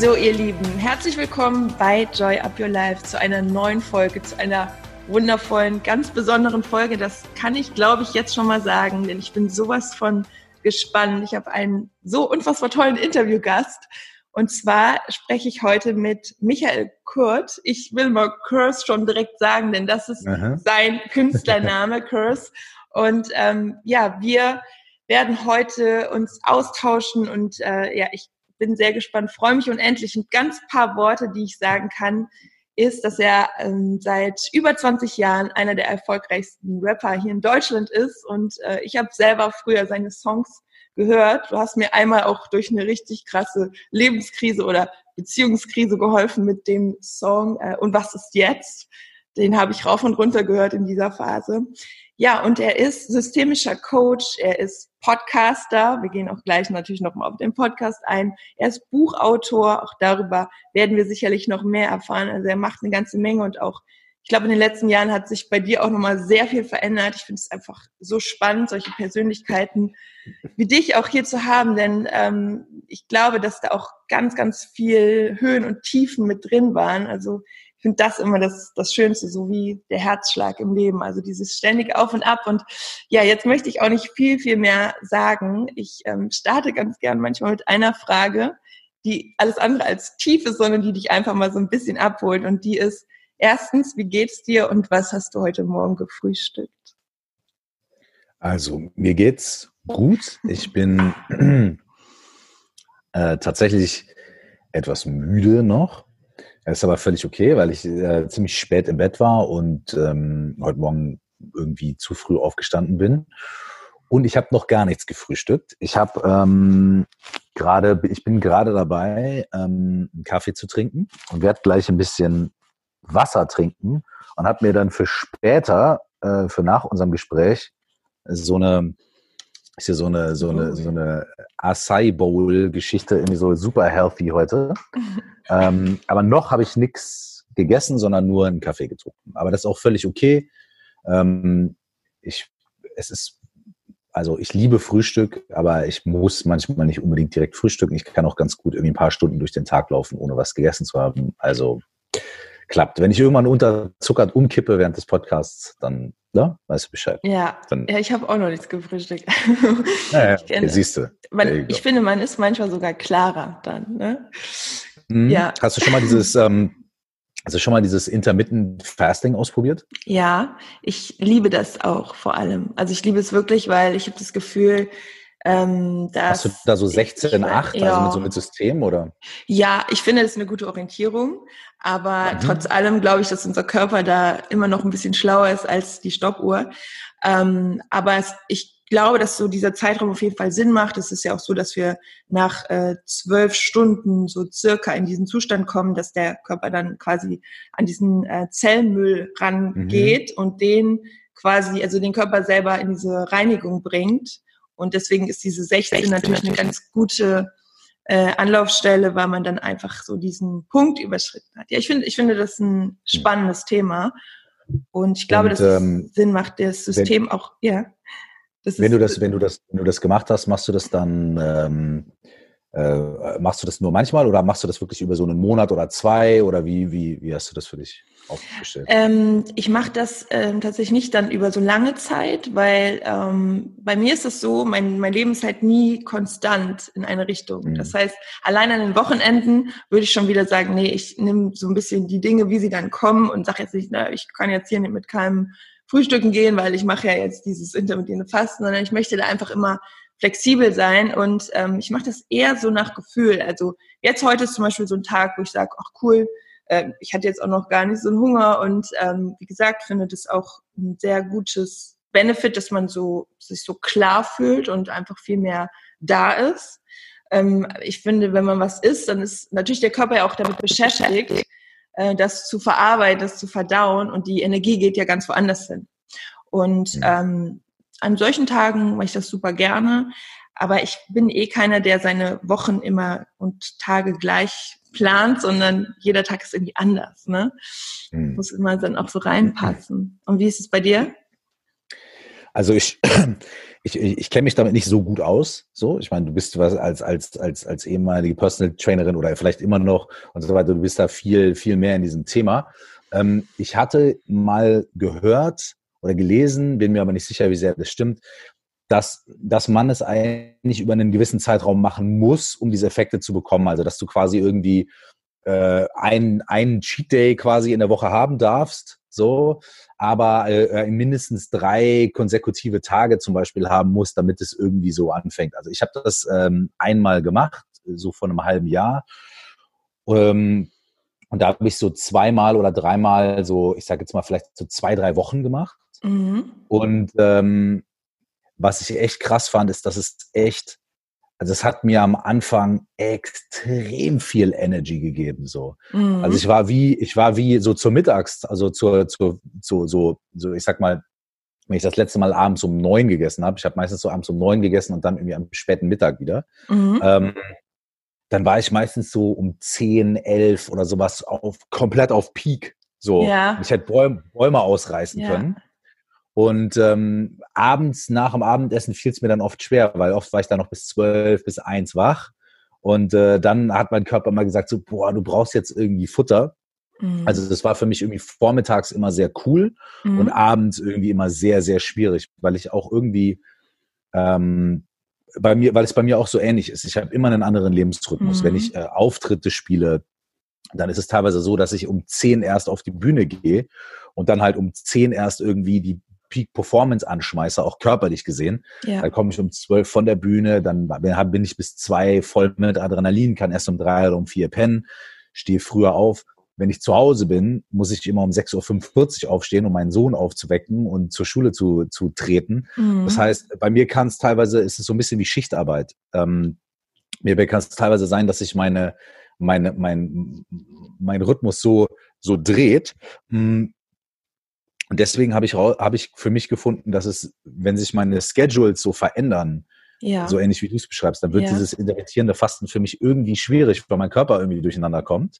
So, ihr Lieben, herzlich willkommen bei Joy Up Your Life zu einer neuen Folge, zu einer wundervollen, ganz besonderen Folge. Das kann ich, glaube ich, jetzt schon mal sagen, denn ich bin sowas von gespannt. Ich habe einen so unfassbar tollen Interviewgast. Und zwar spreche ich heute mit Michael Kurt. Ich will mal Curse schon direkt sagen, denn das ist Aha. sein Künstlername, Curse. Und ähm, ja, wir werden heute uns austauschen und äh, ja, ich bin sehr gespannt, freue mich unendlich. Und ganz paar Worte, die ich sagen kann, ist, dass er ähm, seit über 20 Jahren einer der erfolgreichsten Rapper hier in Deutschland ist. Und äh, ich habe selber früher seine Songs gehört. Du hast mir einmal auch durch eine richtig krasse Lebenskrise oder Beziehungskrise geholfen mit dem Song äh, Und was ist jetzt? Den habe ich rauf und runter gehört in dieser Phase. Ja, und er ist systemischer Coach, er ist Podcaster. Wir gehen auch gleich natürlich nochmal auf den Podcast ein. Er ist Buchautor, auch darüber werden wir sicherlich noch mehr erfahren. Also er macht eine ganze Menge und auch, ich glaube, in den letzten Jahren hat sich bei dir auch nochmal sehr viel verändert. Ich finde es einfach so spannend, solche Persönlichkeiten wie dich auch hier zu haben, denn ähm, ich glaube, dass da auch ganz, ganz viel Höhen und Tiefen mit drin waren. Also ich finde das immer das, das Schönste, so wie der Herzschlag im Leben, also dieses ständige Auf und Ab. Und ja, jetzt möchte ich auch nicht viel, viel mehr sagen. Ich ähm, starte ganz gern manchmal mit einer Frage, die alles andere als tief ist, sondern die dich einfach mal so ein bisschen abholt. Und die ist, erstens, wie geht's dir und was hast du heute Morgen gefrühstückt? Also, mir geht's gut. Ich bin äh, tatsächlich etwas müde noch. Das ist aber völlig okay, weil ich äh, ziemlich spät im Bett war und ähm, heute Morgen irgendwie zu früh aufgestanden bin. Und ich habe noch gar nichts gefrühstückt. Ich habe ähm, gerade, ich bin gerade dabei, ähm, einen Kaffee zu trinken und werde gleich ein bisschen Wasser trinken und habe mir dann für später, äh, für nach unserem Gespräch, so eine ist ja so eine, so eine, so eine Acai Bowl Geschichte, irgendwie so super healthy heute. ähm, aber noch habe ich nichts gegessen, sondern nur einen Kaffee getrunken. Aber das ist auch völlig okay. Ähm, ich, es ist, also ich liebe Frühstück, aber ich muss manchmal nicht unbedingt direkt frühstücken. Ich kann auch ganz gut irgendwie ein paar Stunden durch den Tag laufen, ohne was gegessen zu haben. Also klappt. Wenn ich irgendwann unterzuckert umkippe während des Podcasts, dann ne, weißt du Bescheid. Ja, dann, ja ich habe auch noch nichts gefrühstückt. Ja, ja siehst du. Ich finde, man ist manchmal sogar klarer dann. Ne? Mhm. Ja. Hast du schon mal dieses, ähm, du schon mal dieses Intermittent Fasting ausprobiert? Ja, ich liebe das auch vor allem. Also ich liebe es wirklich, weil ich habe das Gefühl, ähm, Hast du da so 16, 8, ja. also mit so mit System oder? Ja, ich finde, das ist eine gute Orientierung. Aber mhm. trotz allem glaube ich, dass unser Körper da immer noch ein bisschen schlauer ist als die Stoppuhr. Ähm, aber es, ich glaube, dass so dieser Zeitraum auf jeden Fall Sinn macht. Es ist ja auch so, dass wir nach äh, zwölf Stunden so circa in diesen Zustand kommen, dass der Körper dann quasi an diesen äh, Zellmüll rangeht mhm. und den quasi, also den Körper selber in diese Reinigung bringt. Und deswegen ist diese 16, 16 natürlich eine ganz gute äh, Anlaufstelle, weil man dann einfach so diesen Punkt überschritten hat. Ja, ich finde, ich finde das ein spannendes Thema. Und ich glaube, Und, dass ähm, es Sinn macht, das System wenn, auch, ja. wenn du das, wenn du das, wenn du das gemacht hast, machst du das dann, ähm, äh, machst du das nur manchmal oder machst du das wirklich über so einen Monat oder zwei oder wie, wie, wie hast du das für dich? aufgestellt? Ähm, ich mache das ähm, tatsächlich nicht dann über so lange Zeit, weil ähm, bei mir ist es so, mein, mein Leben ist halt nie konstant in eine Richtung. Mhm. Das heißt, allein an den Wochenenden würde ich schon wieder sagen, nee, ich nehme so ein bisschen die Dinge, wie sie dann kommen und sage jetzt nicht, na, ich kann jetzt hier nicht mit keinem Frühstücken gehen, weil ich mache ja jetzt dieses intermittierende Fasten, sondern ich möchte da einfach immer flexibel sein und ähm, ich mache das eher so nach Gefühl. Also jetzt heute ist zum Beispiel so ein Tag, wo ich sage, ach cool, äh, ich hatte jetzt auch noch gar nicht so einen Hunger und ähm, wie gesagt, finde das auch ein sehr gutes Benefit, dass man so sich so klar fühlt und einfach viel mehr da ist. Ähm, ich finde, wenn man was isst, dann ist natürlich der Körper ja auch damit beschäftigt. äh, das zu verarbeiten, das zu verdauen und die Energie geht ja ganz woanders hin. Und ja. ähm, an solchen Tagen mache ich das super gerne, aber ich bin eh keiner, der seine Wochen immer und Tage gleich plant, sondern jeder Tag ist irgendwie anders. Ne? Mhm. Muss immer dann auch so reinpassen. Und wie ist es bei dir? Also ich, ich, ich, ich kenne mich damit nicht so gut aus. So, ich meine, du bist was als als als als ehemalige Personal Trainerin oder vielleicht immer noch und so weiter. Du bist da viel viel mehr in diesem Thema. Ähm, ich hatte mal gehört oder gelesen, bin mir aber nicht sicher, wie sehr das stimmt, dass, dass man es eigentlich über einen gewissen Zeitraum machen muss, um diese Effekte zu bekommen. Also dass du quasi irgendwie äh, einen, Cheat Day quasi in der Woche haben darfst, so, aber äh, äh, mindestens drei konsekutive Tage zum Beispiel haben musst, damit es irgendwie so anfängt. Also ich habe das ähm, einmal gemacht, so vor einem halben Jahr. Ähm, und da habe ich so zweimal oder dreimal so, ich sage jetzt mal vielleicht so zwei, drei Wochen gemacht. Mhm. Und ähm, was ich echt krass fand, ist, dass es echt, also es hat mir am Anfang extrem viel Energy gegeben, so. Mhm. Also ich war wie, ich war wie so zur Mittags, also zur, zur, zu, so, so, ich sag mal, wenn ich das letzte Mal abends um neun gegessen habe, ich habe meistens so abends um neun gegessen und dann irgendwie am späten Mittag wieder, mhm. ähm, dann war ich meistens so um zehn, elf oder sowas auf, komplett auf Peak. So, ja. ich hätte Bäume, Bäume ausreißen ja. können. Und ähm, abends nach dem Abendessen fiel es mir dann oft schwer, weil oft war ich dann noch bis zwölf, bis eins wach. Und äh, dann hat mein Körper mal gesagt, so, boah, du brauchst jetzt irgendwie Futter. Mhm. Also das war für mich irgendwie vormittags immer sehr cool mhm. und abends irgendwie immer sehr, sehr schwierig, weil ich auch irgendwie ähm, bei mir, weil es bei mir auch so ähnlich ist. Ich habe immer einen anderen Lebensrhythmus. Mhm. Wenn ich äh, Auftritte spiele, dann ist es teilweise so, dass ich um zehn erst auf die Bühne gehe und dann halt um zehn erst irgendwie die Peak Performance anschmeiße, auch körperlich gesehen. Ja. Da komme ich um zwölf von der Bühne, dann bin ich bis zwei voll mit Adrenalin, kann erst um drei oder um vier pennen, stehe früher auf. Wenn ich zu Hause bin, muss ich immer um 6.45 Uhr aufstehen, um meinen Sohn aufzuwecken und zur Schule zu, zu treten. Mhm. Das heißt, bei mir kann es teilweise, ist es so ein bisschen wie Schichtarbeit. Ähm, mir kann es teilweise sein, dass ich meine, meine, mein, mein Rhythmus so, so dreht, hm, und deswegen habe ich, hab ich für mich gefunden, dass es, wenn sich meine Schedules so verändern, ja. so ähnlich wie du es beschreibst, dann wird ja. dieses intermittierende Fasten für mich irgendwie schwierig, weil mein Körper irgendwie durcheinander kommt.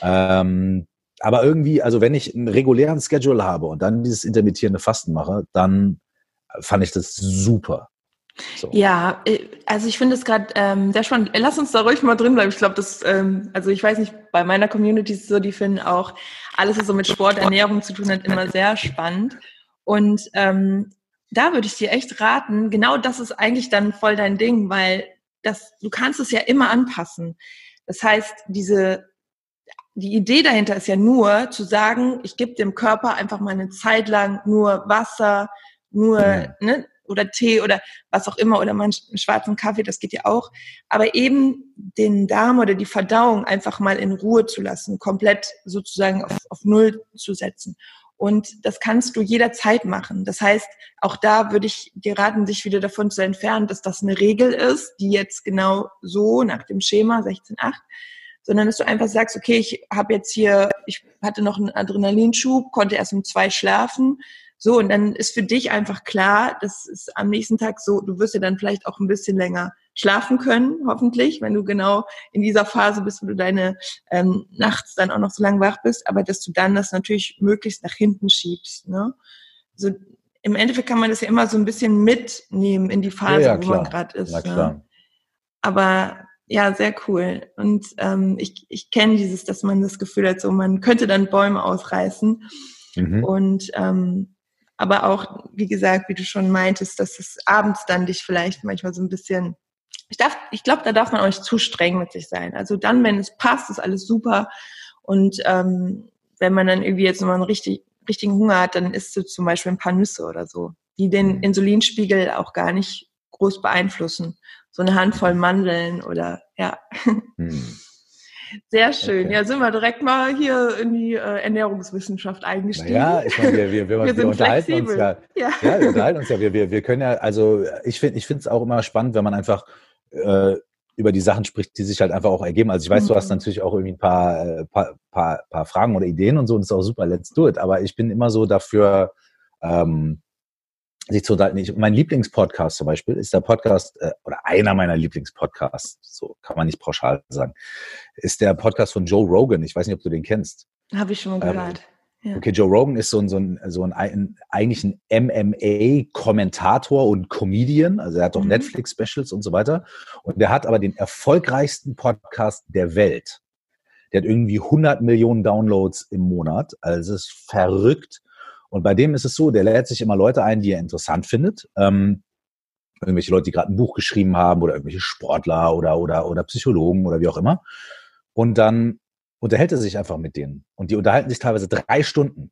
Ähm, aber irgendwie, also wenn ich einen regulären Schedule habe und dann dieses intermittierende Fasten mache, dann fand ich das super. So. Ja, äh, also ich finde es gerade ähm, sehr spannend. Lass uns da ruhig mal drin bleiben. Ich glaube, das, ähm, also ich weiß nicht, bei meiner Community ist es so, die finden auch alles, was so mit Sport, Ernährung zu tun hat, immer sehr spannend. Und ähm, da würde ich dir echt raten, genau das ist eigentlich dann voll dein Ding, weil das, du kannst es ja immer anpassen. Das heißt, diese, die Idee dahinter ist ja nur zu sagen, ich gebe dem Körper einfach mal eine Zeit lang nur Wasser, nur, ja. ne, oder Tee oder was auch immer oder mal einen schwarzen Kaffee, das geht ja auch. Aber eben den Darm oder die Verdauung einfach mal in Ruhe zu lassen, komplett sozusagen auf, auf Null zu setzen. Und das kannst du jederzeit machen. Das heißt, auch da würde ich dir raten, sich wieder davon zu entfernen, dass das eine Regel ist, die jetzt genau so nach dem Schema 16.8, sondern dass du einfach sagst, okay, ich habe jetzt hier, ich hatte noch einen Adrenalinschub, konnte erst um zwei schlafen, so, und dann ist für dich einfach klar, das ist am nächsten Tag so, du wirst ja dann vielleicht auch ein bisschen länger schlafen können, hoffentlich, wenn du genau in dieser Phase bist, wo du deine ähm, nachts dann auch noch so lange wach bist, aber dass du dann das natürlich möglichst nach hinten schiebst. Ne? So, Im Endeffekt kann man das ja immer so ein bisschen mitnehmen in die Phase, ja, ja, wo man gerade ist. Ne? Aber ja, sehr cool. Und ähm, ich, ich kenne dieses, dass man das Gefühl hat, so man könnte dann Bäume ausreißen. Mhm. Und ähm, aber auch, wie gesagt, wie du schon meintest, dass es abends dann dich vielleicht manchmal so ein bisschen, ich darf, ich glaube, da darf man auch nicht zu streng mit sich sein. Also dann, wenn es passt, ist alles super. Und ähm, wenn man dann irgendwie jetzt nochmal einen richtig, richtigen Hunger hat, dann isst du zum Beispiel ein paar Nüsse oder so, die den mhm. Insulinspiegel auch gar nicht groß beeinflussen. So eine Handvoll Mandeln oder ja. Hm. Sehr schön. Okay. Ja, sind wir direkt mal hier in die äh, Ernährungswissenschaft eingestiegen. Ja, ich meine, wir, wir, wir, wir, wir unterhalten flexibel. uns ja. Ja. ja. wir unterhalten uns ja. Wir, wir, wir können ja, also ich finde ich finde es auch immer spannend, wenn man einfach äh, über die Sachen spricht, die sich halt einfach auch ergeben. Also ich weiß, mhm. du hast mhm. natürlich auch irgendwie ein paar, äh, paar, paar, paar Fragen oder Ideen und so, und das ist auch super, let's do it. Aber ich bin immer so dafür, ähm, sich zu unterhalten. Ich, mein Lieblingspodcast zum Beispiel ist der Podcast, äh, oder einer meiner Lieblingspodcasts, so kann man nicht pauschal sagen, ist der Podcast von Joe Rogan. Ich weiß nicht, ob du den kennst. Habe ich schon mal gehört. Ähm, ja. Okay, Joe Rogan ist so ein, so ein, so ein, ein eigentlich ein MMA-Kommentator und Comedian. Also er hat auch mhm. Netflix-Specials und so weiter. Und der hat aber den erfolgreichsten Podcast der Welt. Der hat irgendwie 100 Millionen Downloads im Monat. Also es ist verrückt. Und bei dem ist es so, der lädt sich immer Leute ein, die er interessant findet. Ähm, irgendwelche Leute, die gerade ein Buch geschrieben haben oder irgendwelche Sportler oder, oder, oder Psychologen oder wie auch immer. Und dann unterhält er sich einfach mit denen. Und die unterhalten sich teilweise drei Stunden.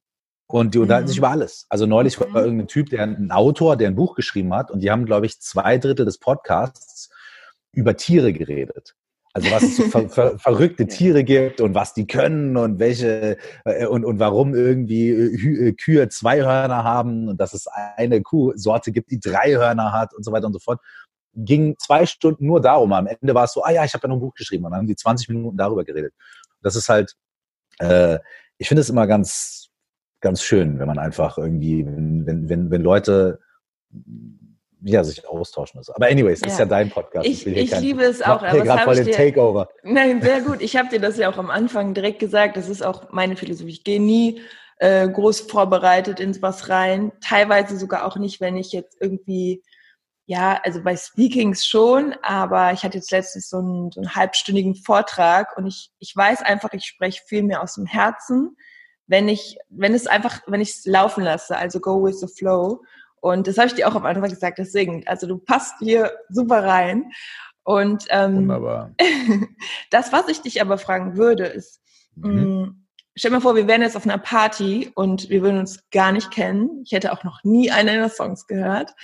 Und die unterhalten mhm. sich über alles. Also neulich war mhm. irgendein Typ, der ein Autor, der ein Buch geschrieben hat, und die haben, glaube ich, zwei Drittel des Podcasts über Tiere geredet. Also was es so ver ver verrückte Tiere gibt und was die können und welche äh, und, und warum irgendwie äh, Kühe zwei Hörner haben und dass es eine Kuhsorte gibt, die drei Hörner hat und so weiter und so fort. Ging zwei Stunden nur darum. Am Ende war es so, ah ja, ich habe ja noch ein Buch geschrieben und dann haben die 20 Minuten darüber geredet. Das ist halt, äh, ich finde es immer ganz, ganz schön, wenn man einfach irgendwie, wenn, wenn, wenn Leute ja, sich austauschen müssen. Aber anyways, ja. ist ja dein Podcast. Ich, ich, ich liebe es auch. Aber gerade voll den dir, Takeover. Nein, sehr gut. Ich habe dir das ja auch am Anfang direkt gesagt. Das ist auch meine Philosophie. Ich gehe nie äh, groß vorbereitet ins was rein. Teilweise sogar auch nicht, wenn ich jetzt irgendwie ja, also bei Speakings schon, aber ich hatte jetzt letztens so einen, so einen halbstündigen Vortrag und ich, ich weiß einfach, ich spreche viel mehr aus dem Herzen, wenn ich, wenn es einfach, wenn ich es laufen lasse, also go with the flow. Und das habe ich dir auch am Anfang gesagt, deswegen, also du passt hier super rein. Und ähm, Wunderbar. das, was ich dich aber fragen würde, ist, mhm. mh, mm, Stell dir mal vor, wir wären jetzt auf einer Party und wir würden uns gar nicht kennen. Ich hätte auch noch nie einen deiner Songs gehört.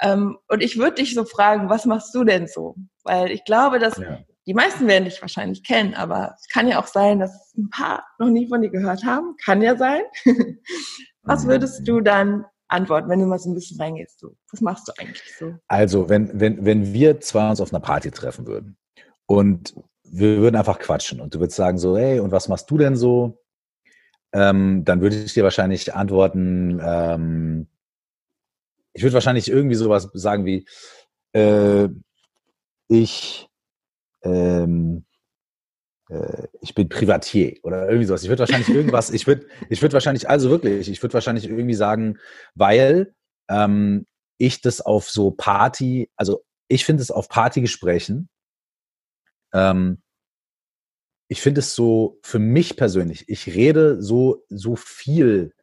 Ähm, und ich würde dich so fragen, was machst du denn so? Weil ich glaube, dass ja. die meisten werden dich wahrscheinlich kennen, aber es kann ja auch sein, dass ein paar noch nie von dir gehört haben. Kann ja sein. was würdest du dann antworten, wenn du mal so ein bisschen reingehst? So, was machst du eigentlich so? Also, wenn, wenn, wenn wir zwei uns auf einer Party treffen würden und wir würden einfach quatschen und du würdest sagen so, hey, und was machst du denn so? ähm, dann würde ich dir wahrscheinlich antworten, ähm, ich würde wahrscheinlich irgendwie sowas sagen wie, äh, ich, ähm, äh, ich bin Privatier oder irgendwie sowas. Ich würde wahrscheinlich irgendwas, ich würde, ich würde wahrscheinlich, also wirklich, ich würde wahrscheinlich irgendwie sagen, weil ähm, ich das auf so Party, also ich finde es auf Partygesprächen ähm, ich finde es so für mich persönlich, ich rede so, so viel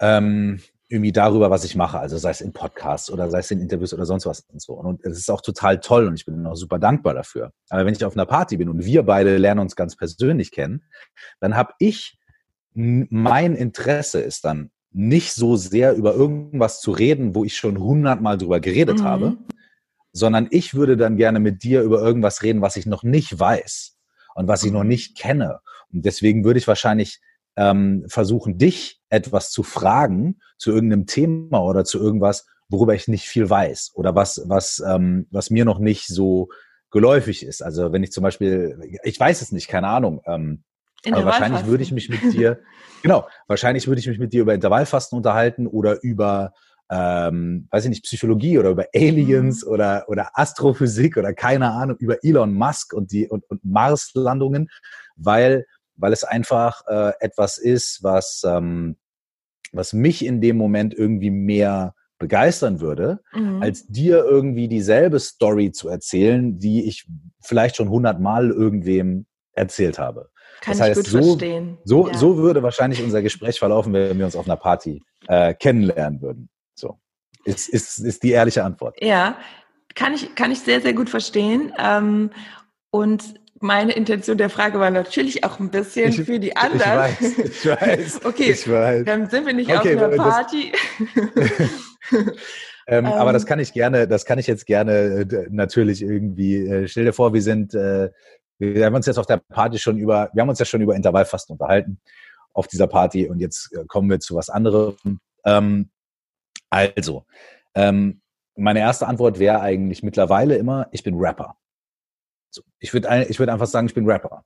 ähm, irgendwie darüber, was ich mache, also sei es in Podcasts oder sei es in Interviews oder sonst was und so. Und es ist auch total toll und ich bin auch super dankbar dafür. Aber wenn ich auf einer Party bin und wir beide lernen uns ganz persönlich kennen, dann habe ich, mein Interesse ist dann nicht so sehr über irgendwas zu reden, wo ich schon hundertmal drüber geredet mhm. habe, sondern ich würde dann gerne mit dir über irgendwas reden, was ich noch nicht weiß und was ich noch mhm. nicht kenne. Und deswegen würde ich wahrscheinlich ähm, versuchen, dich etwas zu fragen zu irgendeinem Thema oder zu irgendwas, worüber ich nicht viel weiß oder was, was, ähm, was mir noch nicht so geläufig ist. Also wenn ich zum Beispiel, ich weiß es nicht, keine Ahnung. Ähm, aber wahrscheinlich würde ich mich mit dir, genau, wahrscheinlich würde ich mich mit dir über Intervallfasten unterhalten oder über ähm, weiß ich nicht, Psychologie oder über Aliens mhm. oder, oder Astrophysik oder keine Ahnung, über Elon Musk und die und, und Marslandungen, weil, weil es einfach äh, etwas ist, was, ähm, was mich in dem Moment irgendwie mehr begeistern würde, mhm. als dir irgendwie dieselbe Story zu erzählen, die ich vielleicht schon hundertmal irgendwem erzählt habe. Kann das heißt, ich gut so, verstehen. So, ja. so würde wahrscheinlich unser Gespräch verlaufen, wenn wir uns auf einer Party äh, kennenlernen würden. So. Ist, ist, ist die ehrliche Antwort. Ja, kann ich, kann ich sehr, sehr gut verstehen. Ähm, und meine Intention der Frage war natürlich auch ein bisschen ich, für die anderen. Ich weiß, ich weiß. okay, ich weiß. dann sind wir nicht okay, auf einer Party. ähm, ähm, aber das kann ich gerne, das kann ich jetzt gerne äh, natürlich irgendwie. Äh, stell dir vor, wir sind, äh, wir haben uns jetzt auf der Party schon über, wir haben uns ja schon über Intervallfasten unterhalten auf dieser Party und jetzt kommen wir zu was anderem. Ähm, also, ähm, meine erste Antwort wäre eigentlich mittlerweile immer, ich bin Rapper. Ich würde ich würd einfach sagen, ich bin Rapper.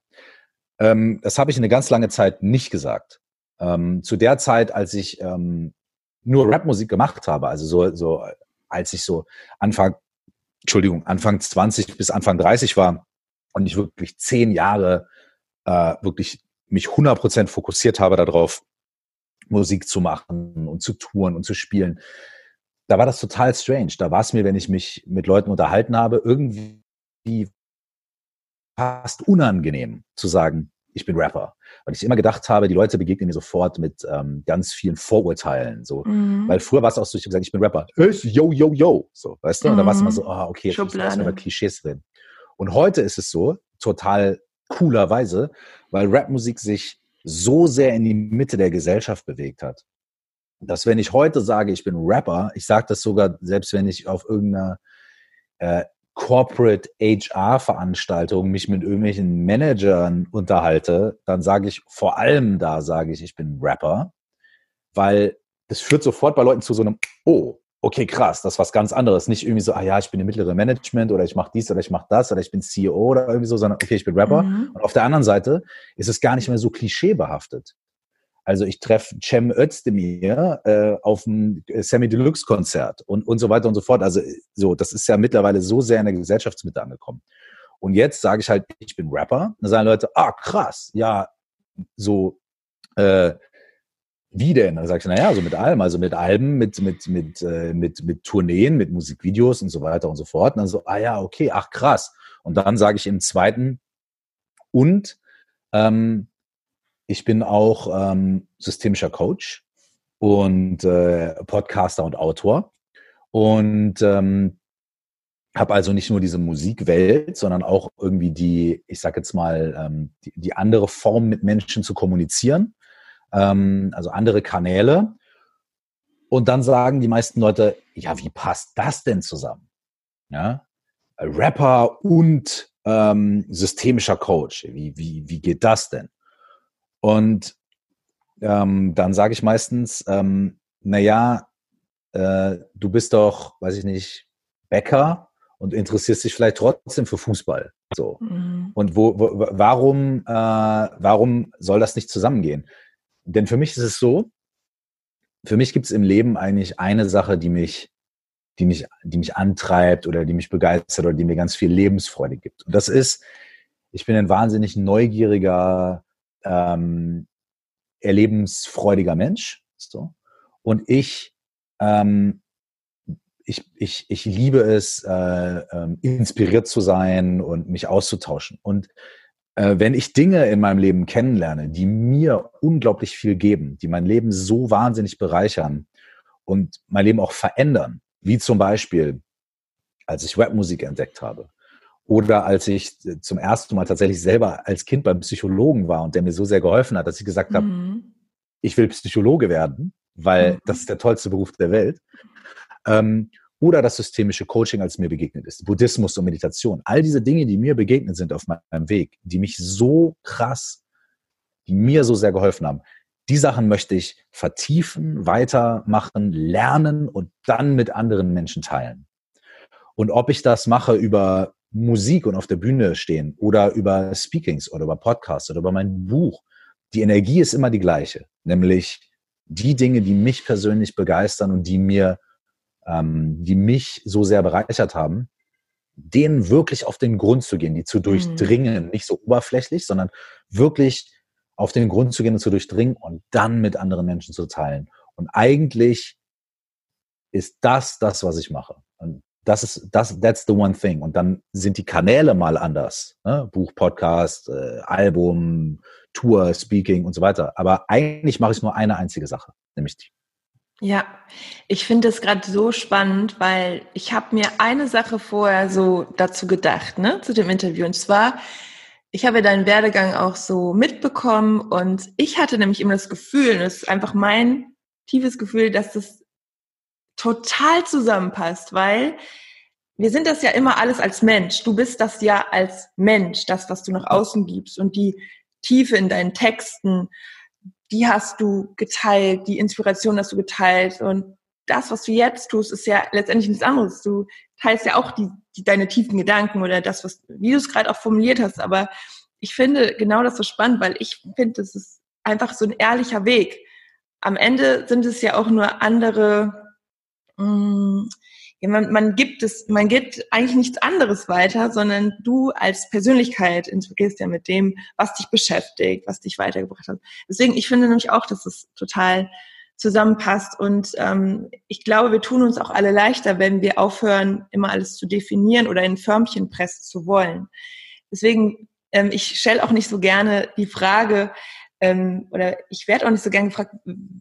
Ähm, das habe ich eine ganz lange Zeit nicht gesagt. Ähm, zu der Zeit, als ich ähm, nur Rapmusik gemacht habe, also so, so als ich so Anfang, Entschuldigung, Anfang 20 bis Anfang 30 war und ich wirklich zehn Jahre äh, wirklich mich 100% fokussiert habe darauf, Musik zu machen und zu touren und zu spielen. Da war das total strange. Da war es mir, wenn ich mich mit Leuten unterhalten habe, irgendwie fast unangenehm zu sagen, ich bin Rapper. Weil ich immer gedacht habe, die Leute begegnen mir sofort mit ähm, ganz vielen Vorurteilen. So. Mhm. Weil früher war es auch so, ich habe gesagt, ich bin Rapper. Ich, yo, yo, yo. So, weißt du? Und mhm. da war es immer so, ah, oh, okay, jetzt muss ich Klischees drin. Und heute ist es so, total coolerweise, weil Rapmusik sich so sehr in die Mitte der Gesellschaft bewegt hat, dass wenn ich heute sage, ich bin Rapper, ich sage das sogar, selbst wenn ich auf irgendeiner äh, Corporate HR Veranstaltung mich mit irgendwelchen Managern unterhalte, dann sage ich vor allem da sage ich, ich bin Rapper, weil das führt sofort bei Leuten zu so einem Oh, okay, krass, das ist was ganz anderes. Nicht irgendwie so, ah ja, ich bin im mittleren Management oder ich mache dies oder ich mache das oder ich bin CEO oder irgendwie so, sondern okay, ich bin Rapper. Mhm. Und auf der anderen Seite ist es gar nicht mehr so klischeebehaftet. Also ich treffe Cem Özdemir äh, auf dem Sammy Deluxe Konzert und, und so weiter und so fort. Also so, das ist ja mittlerweile so sehr in der Gesellschaftsmitte angekommen. Und jetzt sage ich halt, ich bin Rapper. Dann sagen Leute, ah krass, ja, so äh, wie denn? Dann sagst du, naja, so mit allem, also mit Alben, mit, mit, mit, äh, mit, mit Tourneen, mit Musikvideos und so weiter und so fort. Und dann so, ah ja, okay, ach krass. Und dann sage ich im zweiten, und ähm, ich bin auch ähm, systemischer Coach und äh, Podcaster und Autor und ähm, habe also nicht nur diese Musikwelt, sondern auch irgendwie die, ich sag jetzt mal, ähm, die, die andere Form mit Menschen zu kommunizieren, ähm, also andere Kanäle. Und dann sagen die meisten Leute, ja, wie passt das denn zusammen? Ja, Rapper und ähm, systemischer Coach. Wie, wie, wie geht das denn? Und ähm, dann sage ich meistens, ähm, naja, äh, du bist doch, weiß ich nicht, Bäcker und interessierst dich vielleicht trotzdem für Fußball. So. Mhm. Und wo, wo, warum, äh, warum soll das nicht zusammengehen? Denn für mich ist es so, für mich gibt es im Leben eigentlich eine Sache, die mich, die mich, die mich antreibt oder die mich begeistert oder die mir ganz viel Lebensfreude gibt. Und das ist, ich bin ein wahnsinnig neugieriger, ähm, erlebensfreudiger Mensch. So. Und ich, ähm, ich, ich, ich liebe es, äh, äh, inspiriert zu sein und mich auszutauschen. Und äh, wenn ich Dinge in meinem Leben kennenlerne, die mir unglaublich viel geben, die mein Leben so wahnsinnig bereichern und mein Leben auch verändern, wie zum Beispiel, als ich Rapmusik entdeckt habe, oder als ich zum ersten Mal tatsächlich selber als Kind beim Psychologen war und der mir so sehr geholfen hat, dass ich gesagt habe, mhm. ich will Psychologe werden, weil mhm. das ist der tollste Beruf der Welt. Ähm, oder das systemische Coaching, als mir begegnet ist, Buddhismus und Meditation. All diese Dinge, die mir begegnet sind auf meinem Weg, die mich so krass, die mir so sehr geholfen haben, die Sachen möchte ich vertiefen, weitermachen, lernen und dann mit anderen Menschen teilen. Und ob ich das mache über Musik und auf der Bühne stehen oder über Speakings oder über Podcasts oder über mein Buch, die Energie ist immer die gleiche, nämlich die Dinge, die mich persönlich begeistern und die mir, ähm, die mich so sehr bereichert haben, denen wirklich auf den Grund zu gehen, die zu mhm. durchdringen, mhm. nicht so oberflächlich, sondern wirklich auf den Grund zu gehen und zu durchdringen und dann mit anderen Menschen zu teilen. Und eigentlich ist das das, was ich mache. Und das ist, das, that's the one thing. Und dann sind die Kanäle mal anders. Ne? Buch, Podcast, äh, Album, Tour, Speaking und so weiter. Aber eigentlich mache ich nur eine einzige Sache, nämlich die. Ja, ich finde es gerade so spannend, weil ich habe mir eine Sache vorher so dazu gedacht, ne, zu dem Interview. Und zwar, ich habe deinen Werdegang auch so mitbekommen und ich hatte nämlich immer das Gefühl, und das ist einfach mein tiefes Gefühl, dass das total zusammenpasst, weil wir sind das ja immer alles als Mensch. Du bist das ja als Mensch, das, was du nach außen gibst und die Tiefe in deinen Texten, die hast du geteilt, die Inspiration hast du geteilt und das, was du jetzt tust, ist ja letztendlich nichts anderes. Du teilst ja auch die, die deine tiefen Gedanken oder das, was, wie du es gerade auch formuliert hast. Aber ich finde genau das so spannend, weil ich finde, das ist einfach so ein ehrlicher Weg. Am Ende sind es ja auch nur andere, mh, mm, ja, man, man gibt es, man gibt eigentlich nichts anderes weiter, sondern du als Persönlichkeit integrierst ja mit dem, was dich beschäftigt, was dich weitergebracht hat. Deswegen, ich finde nämlich auch, dass es total zusammenpasst und ähm, ich glaube, wir tun uns auch alle leichter, wenn wir aufhören, immer alles zu definieren oder in Förmchen pressen zu wollen. Deswegen, ähm, ich stelle auch nicht so gerne die Frage, ähm, oder ich werde auch nicht so gerne gefragt,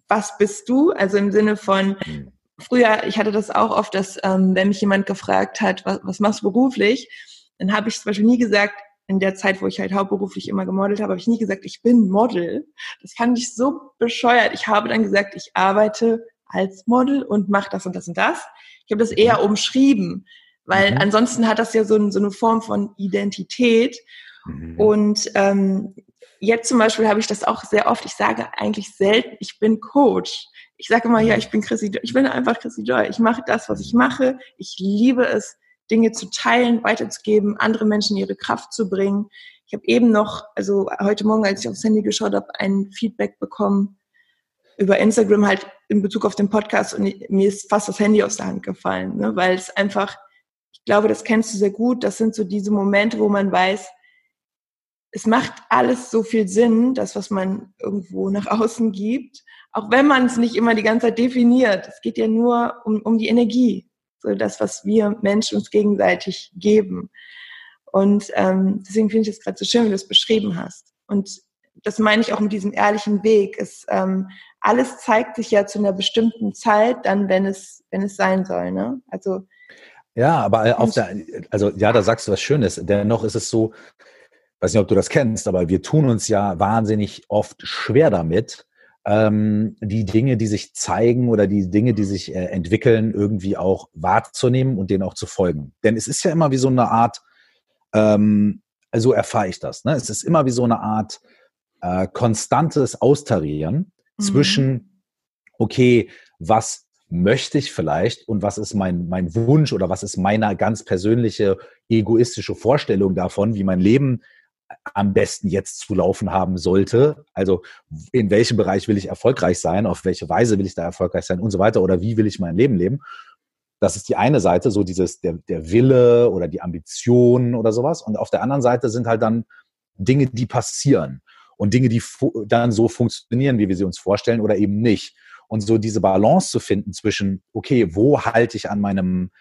was bist du? Also im Sinne von, mhm früher, ich hatte das auch oft, dass ähm, wenn mich jemand gefragt hat, was, was machst du beruflich, dann habe ich zum Beispiel nie gesagt, in der Zeit, wo ich halt hauptberuflich immer gemodelt habe, habe ich nie gesagt, ich bin Model. Das fand ich so bescheuert. Ich habe dann gesagt, ich arbeite als Model und mache das und das und das. Ich habe das eher umschrieben, weil mhm. ansonsten hat das ja so, so eine Form von Identität. Mhm. Und ähm, jetzt zum Beispiel habe ich das auch sehr oft. Ich sage eigentlich selten, ich bin Coach ich sage immer, ja, ich bin Chrissy, ich bin einfach Chrissy Joy. Ich mache das, was ich mache. Ich liebe es, Dinge zu teilen, weiterzugeben, andere Menschen ihre Kraft zu bringen. Ich habe eben noch, also heute Morgen, als ich aufs Handy geschaut habe, ein Feedback bekommen über Instagram halt in Bezug auf den Podcast und mir ist fast das Handy aus der Hand gefallen, ne? weil es einfach, ich glaube, das kennst du sehr gut. Das sind so diese Momente, wo man weiß, es macht alles so viel Sinn, das, was man irgendwo nach außen gibt auch wenn man es nicht immer die ganze Zeit definiert. Es geht ja nur um, um die Energie, so das, was wir Menschen uns gegenseitig geben. Und ähm, deswegen finde ich es gerade so schön, wie du es beschrieben hast. Und das meine ich auch mit diesem ehrlichen Weg. Es, ähm, alles zeigt sich ja zu einer bestimmten Zeit, dann, wenn es, wenn es sein soll. Ne? Also ja, aber auf der, also ja, da sagst du was Schönes. Dennoch ist es so, weiß nicht, ob du das kennst, aber wir tun uns ja wahnsinnig oft schwer damit, ähm, die Dinge, die sich zeigen oder die Dinge, die sich äh, entwickeln, irgendwie auch wahrzunehmen und denen auch zu folgen. Denn es ist ja immer wie so eine Art, ähm, so erfahre ich das, ne? es ist immer wie so eine Art äh, konstantes Austarieren mhm. zwischen, okay, was möchte ich vielleicht und was ist mein, mein Wunsch oder was ist meine ganz persönliche egoistische Vorstellung davon, wie mein Leben am besten jetzt zu laufen haben sollte. Also in welchem Bereich will ich erfolgreich sein, auf welche Weise will ich da erfolgreich sein und so weiter oder wie will ich mein Leben leben. Das ist die eine Seite, so dieses der, der Wille oder die Ambition oder sowas. Und auf der anderen Seite sind halt dann Dinge, die passieren und Dinge, die dann so funktionieren, wie wir sie uns vorstellen oder eben nicht. Und so diese Balance zu finden zwischen, okay, wo halte ich an meinem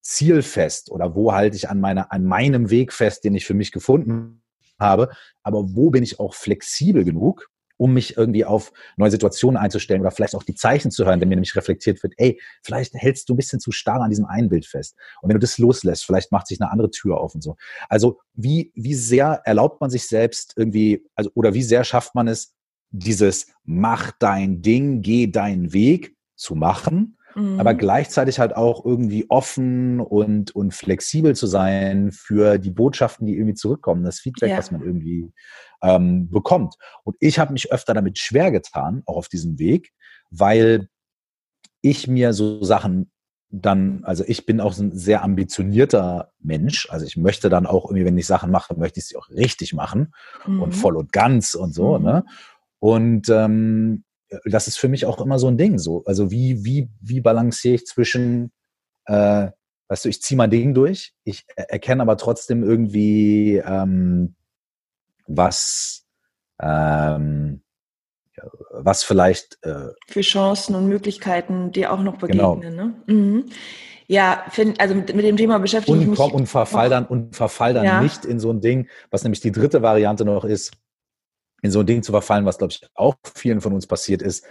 Ziel fest oder wo halte ich an, meiner, an meinem Weg fest, den ich für mich gefunden habe, aber wo bin ich auch flexibel genug, um mich irgendwie auf neue Situationen einzustellen oder vielleicht auch die Zeichen zu hören, wenn mir nämlich reflektiert wird, ey, vielleicht hältst du ein bisschen zu starr an diesem einen Bild fest. Und wenn du das loslässt, vielleicht macht sich eine andere Tür auf und so. Also wie, wie sehr erlaubt man sich selbst irgendwie, also, oder wie sehr schafft man es, dieses mach dein Ding, geh deinen Weg zu machen, mhm. aber gleichzeitig halt auch irgendwie offen und, und flexibel zu sein für die Botschaften, die irgendwie zurückkommen, das Feedback, ja. was man irgendwie ähm, bekommt. Und ich habe mich öfter damit schwer getan, auch auf diesem Weg, weil ich mir so Sachen dann, also ich bin auch ein sehr ambitionierter Mensch. Also ich möchte dann auch irgendwie, wenn ich Sachen mache, möchte ich sie auch richtig machen mhm. und voll und ganz und so. Mhm. Ne? Und ähm, das ist für mich auch immer so ein Ding. So, also wie wie wie balanciere ich zwischen, äh, weißt du, ich ziehe mein Ding durch, ich erkenne aber trotzdem irgendwie ähm, was ähm, was vielleicht äh, für Chancen und Möglichkeiten dir auch noch genau. begegnen. Genau. Ne? Mhm. Ja, find, also mit, mit, dem Thema beschäftige und, ich mich. Und verfall dann, und verfall dann ja. nicht in so ein Ding, was nämlich die dritte Variante noch ist, in so ein Ding zu verfallen, was, glaube ich, auch vielen von uns passiert ist,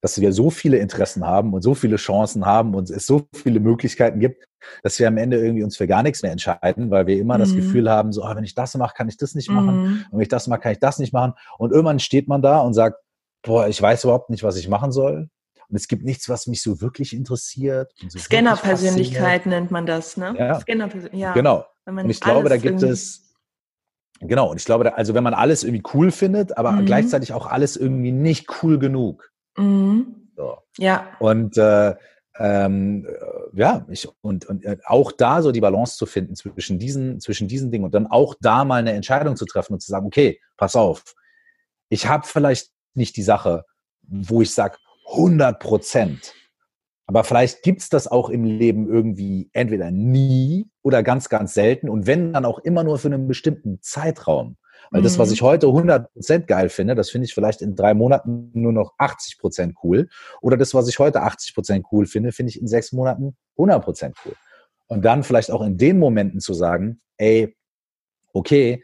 dass wir so viele Interessen haben und so viele Chancen haben und es so viele Möglichkeiten gibt, dass wir am Ende irgendwie uns für gar nichts mehr entscheiden, weil wir immer mhm. das Gefühl haben, so, ah, wenn ich das mache, kann ich das nicht machen. Mhm. Und wenn ich das mache, kann ich das nicht machen. Und irgendwann steht man da und sagt, boah, ich weiß überhaupt nicht, was ich machen soll. Und es gibt nichts, was mich so wirklich interessiert. So Scanner-Persönlichkeit nennt man das, ne? Ja, Scanner ja. genau. Und ich glaube, da gibt es Genau, und ich glaube, also wenn man alles irgendwie cool findet, aber mhm. gleichzeitig auch alles irgendwie nicht cool genug. Mhm. So. Ja. Und äh, ähm, äh, ja, ich, und, und äh, auch da so die Balance zu finden zwischen diesen, zwischen diesen Dingen und dann auch da mal eine Entscheidung zu treffen und zu sagen, okay, pass auf, ich habe vielleicht nicht die Sache, wo ich sage, 100 Prozent. Aber vielleicht gibt's das auch im Leben irgendwie entweder nie oder ganz, ganz selten und wenn dann auch immer nur für einen bestimmten Zeitraum. Weil mhm. das, was mhm. ich heute 100% geil finde, das finde ich vielleicht in drei Monaten nur noch 80% cool. Oder das, was ich heute 80% cool finde, finde ich in sechs Monaten 100% cool. Und dann vielleicht auch in den Momenten zu sagen, ey, okay,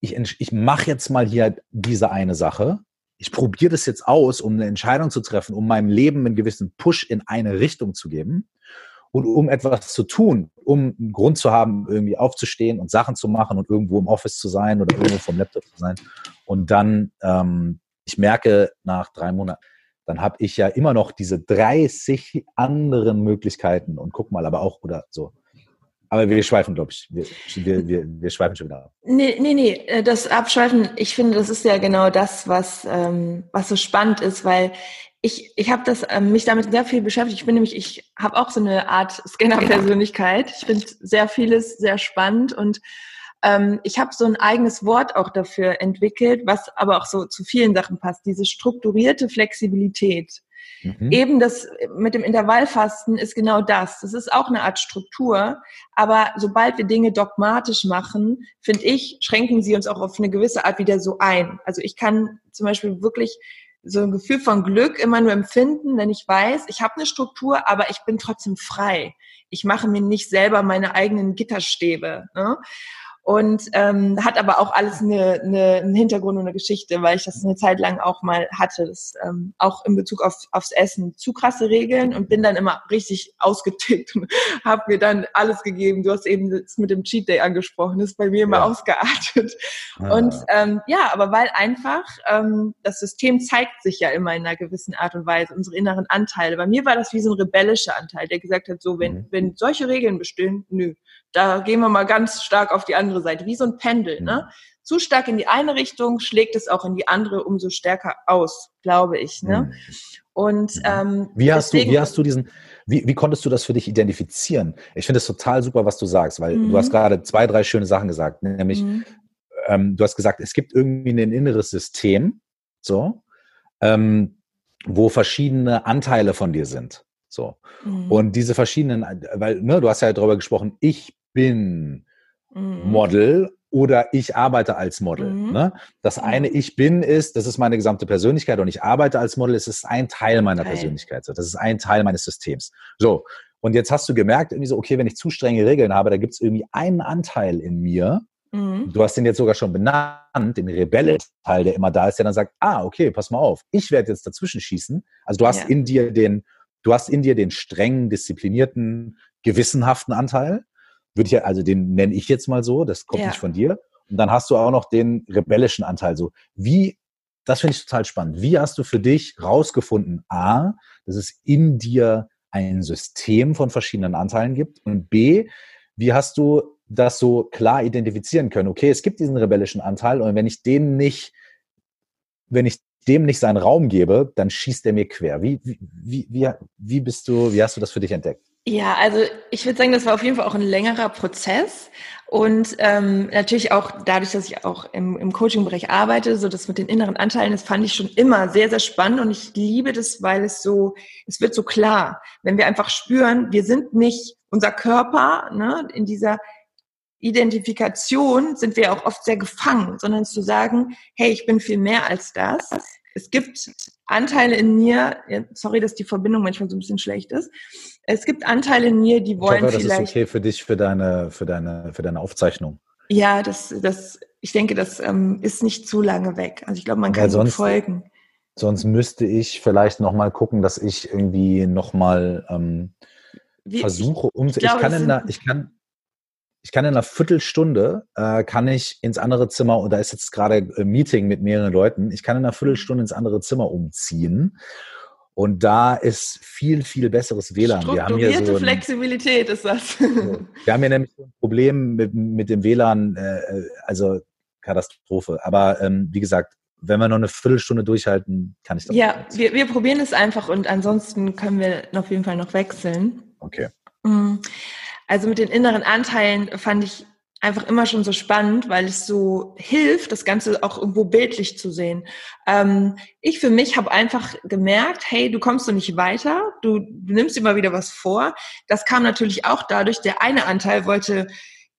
ich, ich mache jetzt mal hier diese eine Sache. Ich probiere das jetzt aus, um eine Entscheidung zu treffen, um meinem Leben einen gewissen Push in eine Richtung zu geben und um etwas zu tun, um einen Grund zu haben, irgendwie aufzustehen und Sachen zu machen und irgendwo im Office zu sein oder irgendwo vom Laptop zu sein. Und dann, ähm, ich merke nach drei Monaten, dann habe ich ja immer noch diese 30 anderen Möglichkeiten und guck mal, aber auch oder so. Aber wir schweifen, glaube ich. Wir, wir, wir, wir schweifen schon wieder ab. Nee, nee, nee. Äh, das Abschweifen, ich finde, das ist ja genau das, was, ähm, was so spannend ist, weil ich, ich habe das ähm, mich damit sehr viel beschäftigt. Ich bin nämlich, ich habe auch so eine Art Scanner-Persönlichkeit. Ich finde sehr vieles sehr spannend und ähm, ich habe so ein eigenes Wort auch dafür entwickelt, was aber auch so zu vielen Sachen passt. Diese strukturierte Flexibilität. Mhm. Eben das mit dem Intervallfasten ist genau das. Das ist auch eine Art Struktur. Aber sobald wir Dinge dogmatisch machen, finde ich, schränken sie uns auch auf eine gewisse Art wieder so ein. Also ich kann zum Beispiel wirklich so ein Gefühl von Glück immer nur empfinden, wenn ich weiß, ich habe eine Struktur, aber ich bin trotzdem frei. Ich mache mir nicht selber meine eigenen Gitterstäbe. Ne? Und ähm, hat aber auch alles eine, eine, einen Hintergrund und eine Geschichte, weil ich das eine Zeit lang auch mal hatte, das, ähm, auch in Bezug auf, aufs Essen. Zu krasse Regeln und bin dann immer richtig ausgetickt und habe mir dann alles gegeben. Du hast eben das mit dem Cheat Day angesprochen, das ist bei mir immer ja. ausgeartet. Und ähm, ja, aber weil einfach ähm, das System zeigt sich ja immer in einer gewissen Art und Weise, unsere inneren Anteile. Bei mir war das wie so ein rebellischer Anteil, der gesagt hat, so, wenn, mhm. wenn solche Regeln bestehen, nö, da gehen wir mal ganz stark auf die andere Seite, wie so ein Pendel. Ne? Mhm. Zu stark in die eine Richtung schlägt es auch in die andere umso stärker aus, glaube ich. Ne? Mhm. Und mhm. ähm, wie hast deswegen, du, wie hast du diesen, wie, wie konntest du das für dich identifizieren? Ich finde es total super, was du sagst, weil mhm. du hast gerade zwei, drei schöne Sachen gesagt, nämlich mhm. ähm, du hast gesagt, es gibt irgendwie ein inneres System, so, ähm, wo verschiedene Anteile von dir sind. So. Mhm. Und diese verschiedenen, weil, ne, du hast ja darüber gesprochen, ich bin mhm. Model oder ich arbeite als Model. Mhm. Ne? Das eine Ich bin ist, das ist meine gesamte Persönlichkeit und ich arbeite als Model, es ist ein Teil meiner Teil. Persönlichkeit. Das ist ein Teil meines Systems. So. Und jetzt hast du gemerkt, irgendwie so, okay, wenn ich zu strenge Regeln habe, da gibt es irgendwie einen Anteil in mir, Mhm. Du hast den jetzt sogar schon benannt, den Rebellenteil, der immer da ist, der dann sagt, ah, okay, pass mal auf, ich werde jetzt dazwischen schießen. Also du hast ja. in dir den, du hast in dir den strengen, disziplinierten, gewissenhaften Anteil würde ich ja, also den nenne ich jetzt mal so, das kommt ja. nicht von dir. Und dann hast du auch noch den rebellischen Anteil. So, wie, das finde ich total spannend. Wie hast du für dich rausgefunden, A, dass es in dir ein System von verschiedenen Anteilen gibt und B, wie hast du das so klar identifizieren können? Okay, es gibt diesen rebellischen Anteil und wenn ich den nicht, wenn ich dem nicht seinen Raum gebe, dann schießt er mir quer. Wie, wie, wie, wie bist du, wie hast du das für dich entdeckt? Ja, also ich würde sagen, das war auf jeden Fall auch ein längerer Prozess und ähm, natürlich auch dadurch, dass ich auch im, im Coaching-Bereich arbeite, so das mit den inneren Anteilen, das fand ich schon immer sehr, sehr spannend und ich liebe das, weil es so, es wird so klar, wenn wir einfach spüren, wir sind nicht unser Körper, ne, in dieser Identifikation sind wir auch oft sehr gefangen, sondern zu sagen, hey, ich bin viel mehr als das. Es gibt Anteile in mir, sorry, dass die Verbindung manchmal so ein bisschen schlecht ist. Es gibt Anteile in mir, die wollen ich hoffe, vielleicht. Das ist okay für dich, für deine, für deine, für deine Aufzeichnung. Ja, das, das, ich denke, das ähm, ist nicht zu lange weg. Also ich glaube, man kann sonst, folgen. Sonst müsste ich vielleicht noch mal gucken, dass ich irgendwie noch mal ähm, versuche, um. Ich, ich, ich kann in der, ich kann, ich kann in einer Viertelstunde, äh, kann ich ins andere Zimmer, und da ist jetzt gerade ein Meeting mit mehreren Leuten, ich kann in einer Viertelstunde ins andere Zimmer umziehen. Und da ist viel, viel besseres WLAN. Wir haben hier so ein, Flexibilität ist das. wir haben hier nämlich ein Problem mit, mit dem WLAN, äh, also Katastrophe. Aber ähm, wie gesagt, wenn wir noch eine Viertelstunde durchhalten, kann ich das. Ja, wir, wir probieren es einfach und ansonsten können wir auf jeden Fall noch wechseln. Okay. Mhm. Also mit den inneren Anteilen fand ich einfach immer schon so spannend, weil es so hilft, das Ganze auch irgendwo bildlich zu sehen. Ähm, ich für mich habe einfach gemerkt, hey, du kommst so nicht weiter, du, du nimmst immer wieder was vor. Das kam natürlich auch dadurch, der eine Anteil wollte,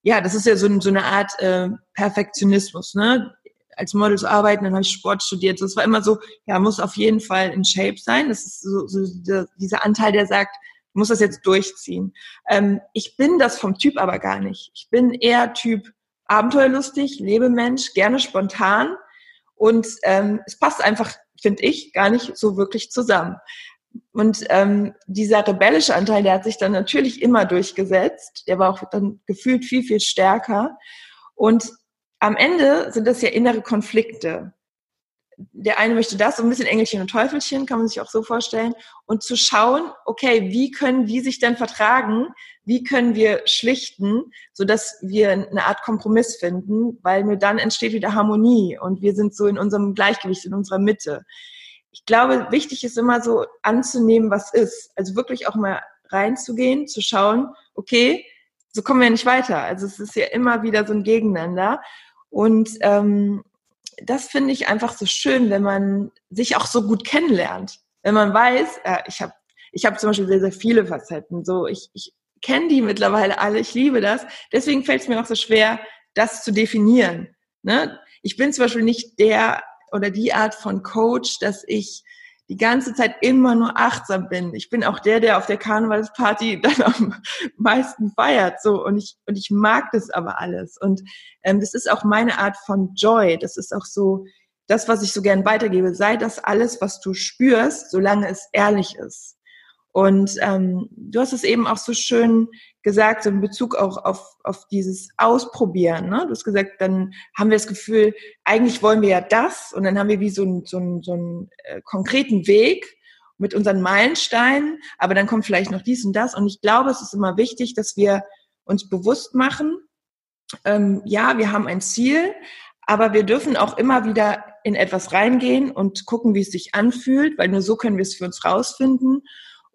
ja, das ist ja so, so eine Art äh, Perfektionismus, ne? Als Model zu arbeiten, dann habe ich Sport studiert. Das war immer so, ja, muss auf jeden Fall in Shape sein. Das ist so, so dieser, dieser Anteil, der sagt, muss das jetzt durchziehen. Ähm, ich bin das vom Typ aber gar nicht. Ich bin eher Typ abenteuerlustig, Lebemensch, gerne spontan und ähm, es passt einfach, finde ich, gar nicht so wirklich zusammen. Und ähm, dieser rebellische Anteil, der hat sich dann natürlich immer durchgesetzt. Der war auch dann gefühlt viel, viel stärker. Und am Ende sind das ja innere Konflikte der eine möchte das, so ein bisschen Engelchen und Teufelchen, kann man sich auch so vorstellen. Und zu schauen, okay, wie können die sich denn vertragen? Wie können wir schlichten, sodass wir eine Art Kompromiss finden? Weil nur dann entsteht wieder Harmonie und wir sind so in unserem Gleichgewicht, in unserer Mitte. Ich glaube, wichtig ist immer so anzunehmen, was ist. Also wirklich auch mal reinzugehen, zu schauen, okay, so kommen wir nicht weiter. Also es ist ja immer wieder so ein Gegeneinander. Und ähm, das finde ich einfach so schön, wenn man sich auch so gut kennenlernt. Wenn man weiß, äh, ich habe ich hab zum Beispiel sehr, sehr viele Facetten. So, ich, ich kenne die mittlerweile alle, ich liebe das. Deswegen fällt es mir auch so schwer, das zu definieren. Ne? Ich bin zum Beispiel nicht der oder die Art von Coach, dass ich die ganze Zeit immer nur achtsam bin. Ich bin auch der, der auf der Karnevalsparty dann am meisten feiert. So und ich und ich mag das aber alles. Und ähm, das ist auch meine Art von Joy. Das ist auch so das, was ich so gern weitergebe. Sei das alles, was du spürst, solange es ehrlich ist. Und ähm, du hast es eben auch so schön gesagt, so in Bezug auch auf, auf dieses Ausprobieren. Ne? Du hast gesagt, dann haben wir das Gefühl, eigentlich wollen wir ja das und dann haben wir wie so einen, so einen, so einen äh, konkreten Weg mit unseren Meilensteinen, aber dann kommt vielleicht noch dies und das. Und ich glaube, es ist immer wichtig, dass wir uns bewusst machen, ähm, ja, wir haben ein Ziel, aber wir dürfen auch immer wieder in etwas reingehen und gucken, wie es sich anfühlt, weil nur so können wir es für uns rausfinden.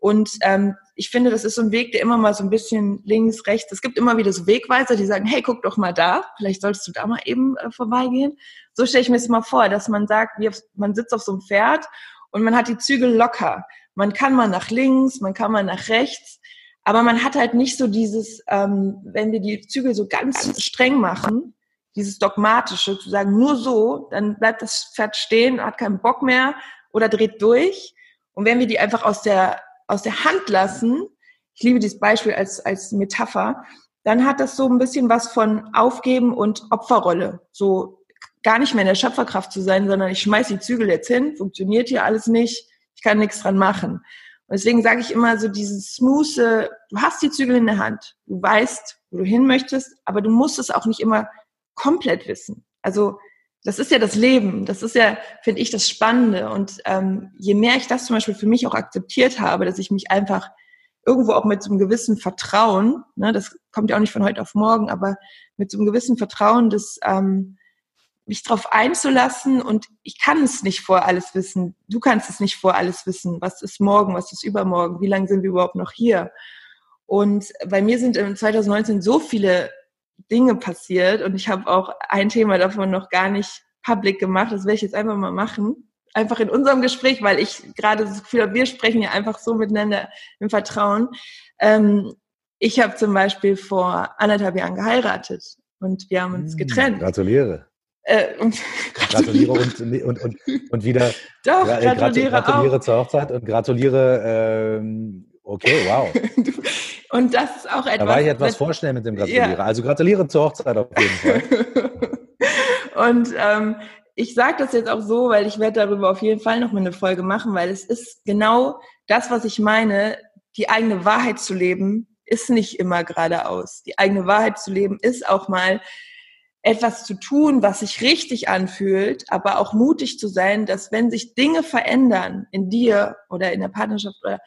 Und ähm, ich finde, das ist so ein Weg, der immer mal so ein bisschen links, rechts. Es gibt immer wieder so Wegweiser, die sagen, hey, guck doch mal da, vielleicht solltest du da mal eben äh, vorbeigehen. So stelle ich mir das mal vor, dass man sagt, wie auf, man sitzt auf so einem Pferd und man hat die Zügel locker. Man kann mal nach links, man kann mal nach rechts, aber man hat halt nicht so dieses, ähm, wenn wir die Zügel so ganz streng machen, dieses dogmatische, zu sagen, nur so, dann bleibt das Pferd stehen, hat keinen Bock mehr oder dreht durch. Und wenn wir die einfach aus der aus der Hand lassen, ich liebe dieses Beispiel als, als Metapher, dann hat das so ein bisschen was von Aufgeben und Opferrolle. So gar nicht mehr in der Schöpferkraft zu sein, sondern ich schmeiß die Zügel jetzt hin, funktioniert hier alles nicht, ich kann nichts dran machen. Und deswegen sage ich immer so dieses smooth, du hast die Zügel in der Hand, du weißt, wo du hin möchtest, aber du musst es auch nicht immer komplett wissen. Also das ist ja das Leben. Das ist ja, finde ich, das Spannende. Und ähm, je mehr ich das zum Beispiel für mich auch akzeptiert habe, dass ich mich einfach irgendwo auch mit so einem gewissen Vertrauen, ne, das kommt ja auch nicht von heute auf morgen, aber mit so einem gewissen Vertrauen, das ähm, mich darauf einzulassen und ich kann es nicht vor alles wissen. Du kannst es nicht vor alles wissen. Was ist morgen? Was ist übermorgen? Wie lange sind wir überhaupt noch hier? Und bei mir sind im 2019 so viele Dinge passiert und ich habe auch ein Thema davon noch gar nicht public gemacht. Das werde ich jetzt einfach mal machen. Einfach in unserem Gespräch, weil ich gerade das Gefühl habe, wir sprechen ja einfach so miteinander im Vertrauen. Ähm, ich habe zum Beispiel vor anderthalb Jahren geheiratet und wir haben uns hm, getrennt. Gratuliere. Äh, und gratuliere und, und, und, und wieder Doch, gratuliere, gratuliere zur Hochzeit und gratuliere ähm, Okay, wow. Und das ist auch etwas. Da war ich etwas vorschnell mit dem Gratuliere. Ja. Also gratuliere zur Hochzeit auf jeden Fall. und ähm, ich sage das jetzt auch so, weil ich werde darüber auf jeden Fall noch mal eine Folge machen, weil es ist genau das, was ich meine. Die eigene Wahrheit zu leben ist nicht immer geradeaus. Die eigene Wahrheit zu leben ist auch mal etwas zu tun, was sich richtig anfühlt, aber auch mutig zu sein, dass wenn sich Dinge verändern in dir oder in der Partnerschaft oder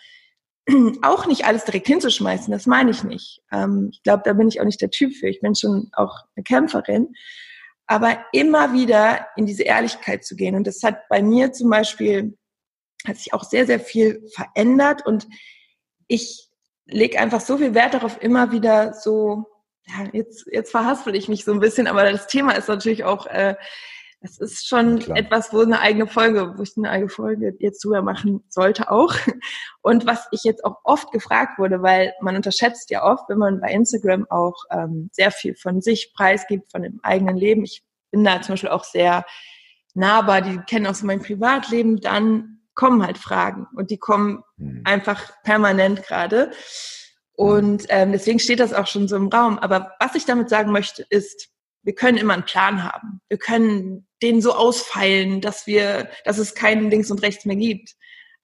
auch nicht alles direkt hinzuschmeißen, das meine ich nicht. Ähm, ich glaube, da bin ich auch nicht der Typ für. Ich bin schon auch eine Kämpferin. aber immer wieder in diese Ehrlichkeit zu gehen. Und das hat bei mir zum Beispiel, hat sich auch sehr, sehr viel verändert und ich lege einfach so viel Wert darauf, immer wieder so, ja, jetzt, jetzt verhaspel ich mich so ein bisschen, aber das Thema ist natürlich auch, äh, das ist schon Klar. etwas, wo eine eigene Folge, wo ich eine eigene Folge jetzt drüber machen sollte auch. Und was ich jetzt auch oft gefragt wurde, weil man unterschätzt ja oft, wenn man bei Instagram auch ähm, sehr viel von sich preisgibt, von dem eigenen Leben. Ich bin da zum Beispiel auch sehr nahbar, die kennen auch so mein Privatleben, dann kommen halt Fragen und die kommen mhm. einfach permanent gerade. Und ähm, deswegen steht das auch schon so im Raum. Aber was ich damit sagen möchte, ist, wir können immer einen Plan haben. Wir können den so ausfeilen, dass wir, dass es keinen links und rechts mehr gibt.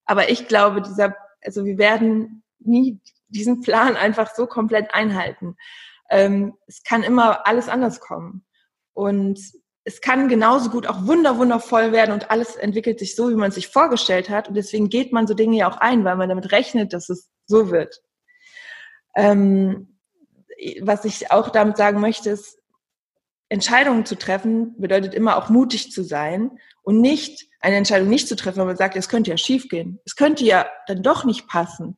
Aber ich glaube, dieser, also wir werden nie diesen Plan einfach so komplett einhalten. Ähm, es kann immer alles anders kommen. Und es kann genauso gut auch wunder, wundervoll werden und alles entwickelt sich so, wie man sich vorgestellt hat. Und deswegen geht man so Dinge ja auch ein, weil man damit rechnet, dass es so wird. Ähm, was ich auch damit sagen möchte, ist, Entscheidungen zu treffen bedeutet immer auch mutig zu sein und nicht eine Entscheidung nicht zu treffen, weil man sagt, es könnte ja schiefgehen. Es könnte ja dann doch nicht passen.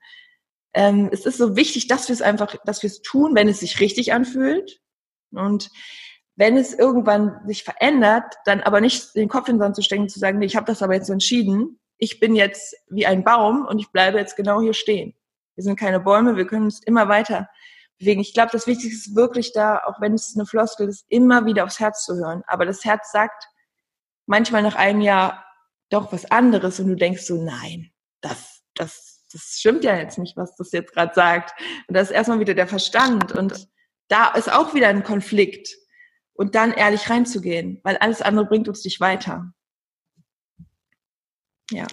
Ähm, es ist so wichtig, dass wir es einfach, dass wir es tun, wenn es sich richtig anfühlt. Und wenn es irgendwann sich verändert, dann aber nicht den Kopf in den Sand zu stecken und zu sagen, nee, ich habe das aber jetzt so entschieden. Ich bin jetzt wie ein Baum und ich bleibe jetzt genau hier stehen. Wir sind keine Bäume, wir können uns immer weiter bewegen. Ich glaube, das Wichtigste ist wirklich da, auch wenn es eine Floskel ist, immer wieder aufs Herz zu hören. Aber das Herz sagt manchmal nach einem Jahr doch was anderes und du denkst so, nein, das, das, das stimmt ja jetzt nicht, was das jetzt gerade sagt. Und das ist erstmal wieder der Verstand. Und da ist auch wieder ein Konflikt. Und dann ehrlich reinzugehen, weil alles andere bringt uns nicht weiter. Ja.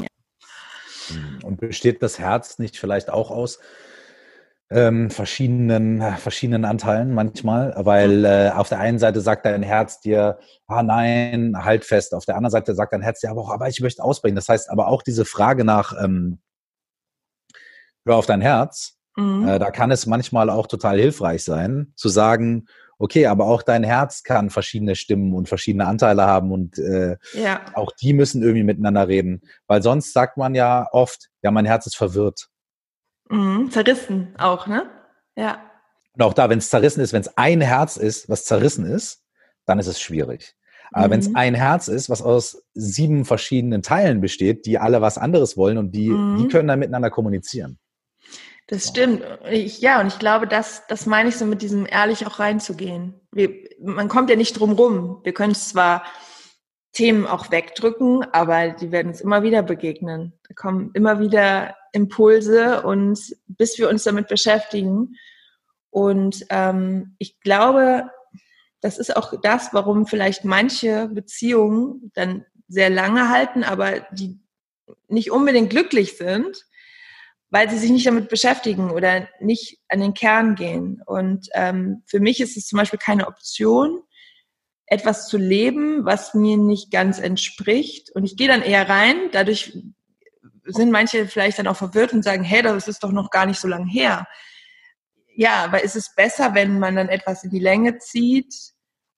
Und besteht das Herz nicht vielleicht auch aus ähm, verschiedenen, verschiedenen Anteilen manchmal, weil äh, auf der einen Seite sagt dein Herz dir, ah nein, halt fest. Auf der anderen Seite sagt dein Herz dir aber auch, aber ich möchte ausbrechen. Das heißt aber auch diese Frage nach, ähm, hör auf dein Herz, mhm. äh, da kann es manchmal auch total hilfreich sein, zu sagen, okay, aber auch dein Herz kann verschiedene Stimmen und verschiedene Anteile haben und äh, ja. auch die müssen irgendwie miteinander reden. Weil sonst sagt man ja oft, ja, mein Herz ist verwirrt. Mhm, zerrissen auch, ne? Ja. Und auch da, wenn es zerrissen ist, wenn es ein Herz ist, was zerrissen ist, dann ist es schwierig. Aber mhm. wenn es ein Herz ist, was aus sieben verschiedenen Teilen besteht, die alle was anderes wollen und die, mhm. die können dann miteinander kommunizieren. Das stimmt. Ich, ja, und ich glaube, das, das meine ich so mit diesem ehrlich auch reinzugehen. Wir, man kommt ja nicht drum rum. Wir können zwar Themen auch wegdrücken, aber die werden uns immer wieder begegnen. Da kommen immer wieder Impulse und bis wir uns damit beschäftigen. Und ähm, ich glaube, das ist auch das, warum vielleicht manche Beziehungen dann sehr lange halten, aber die nicht unbedingt glücklich sind, weil sie sich nicht damit beschäftigen oder nicht an den Kern gehen. Und ähm, für mich ist es zum Beispiel keine Option, etwas zu leben, was mir nicht ganz entspricht. Und ich gehe dann eher rein. Dadurch sind manche vielleicht dann auch verwirrt und sagen, hey, das ist doch noch gar nicht so lange her. Ja, aber ist es besser, wenn man dann etwas in die Länge zieht,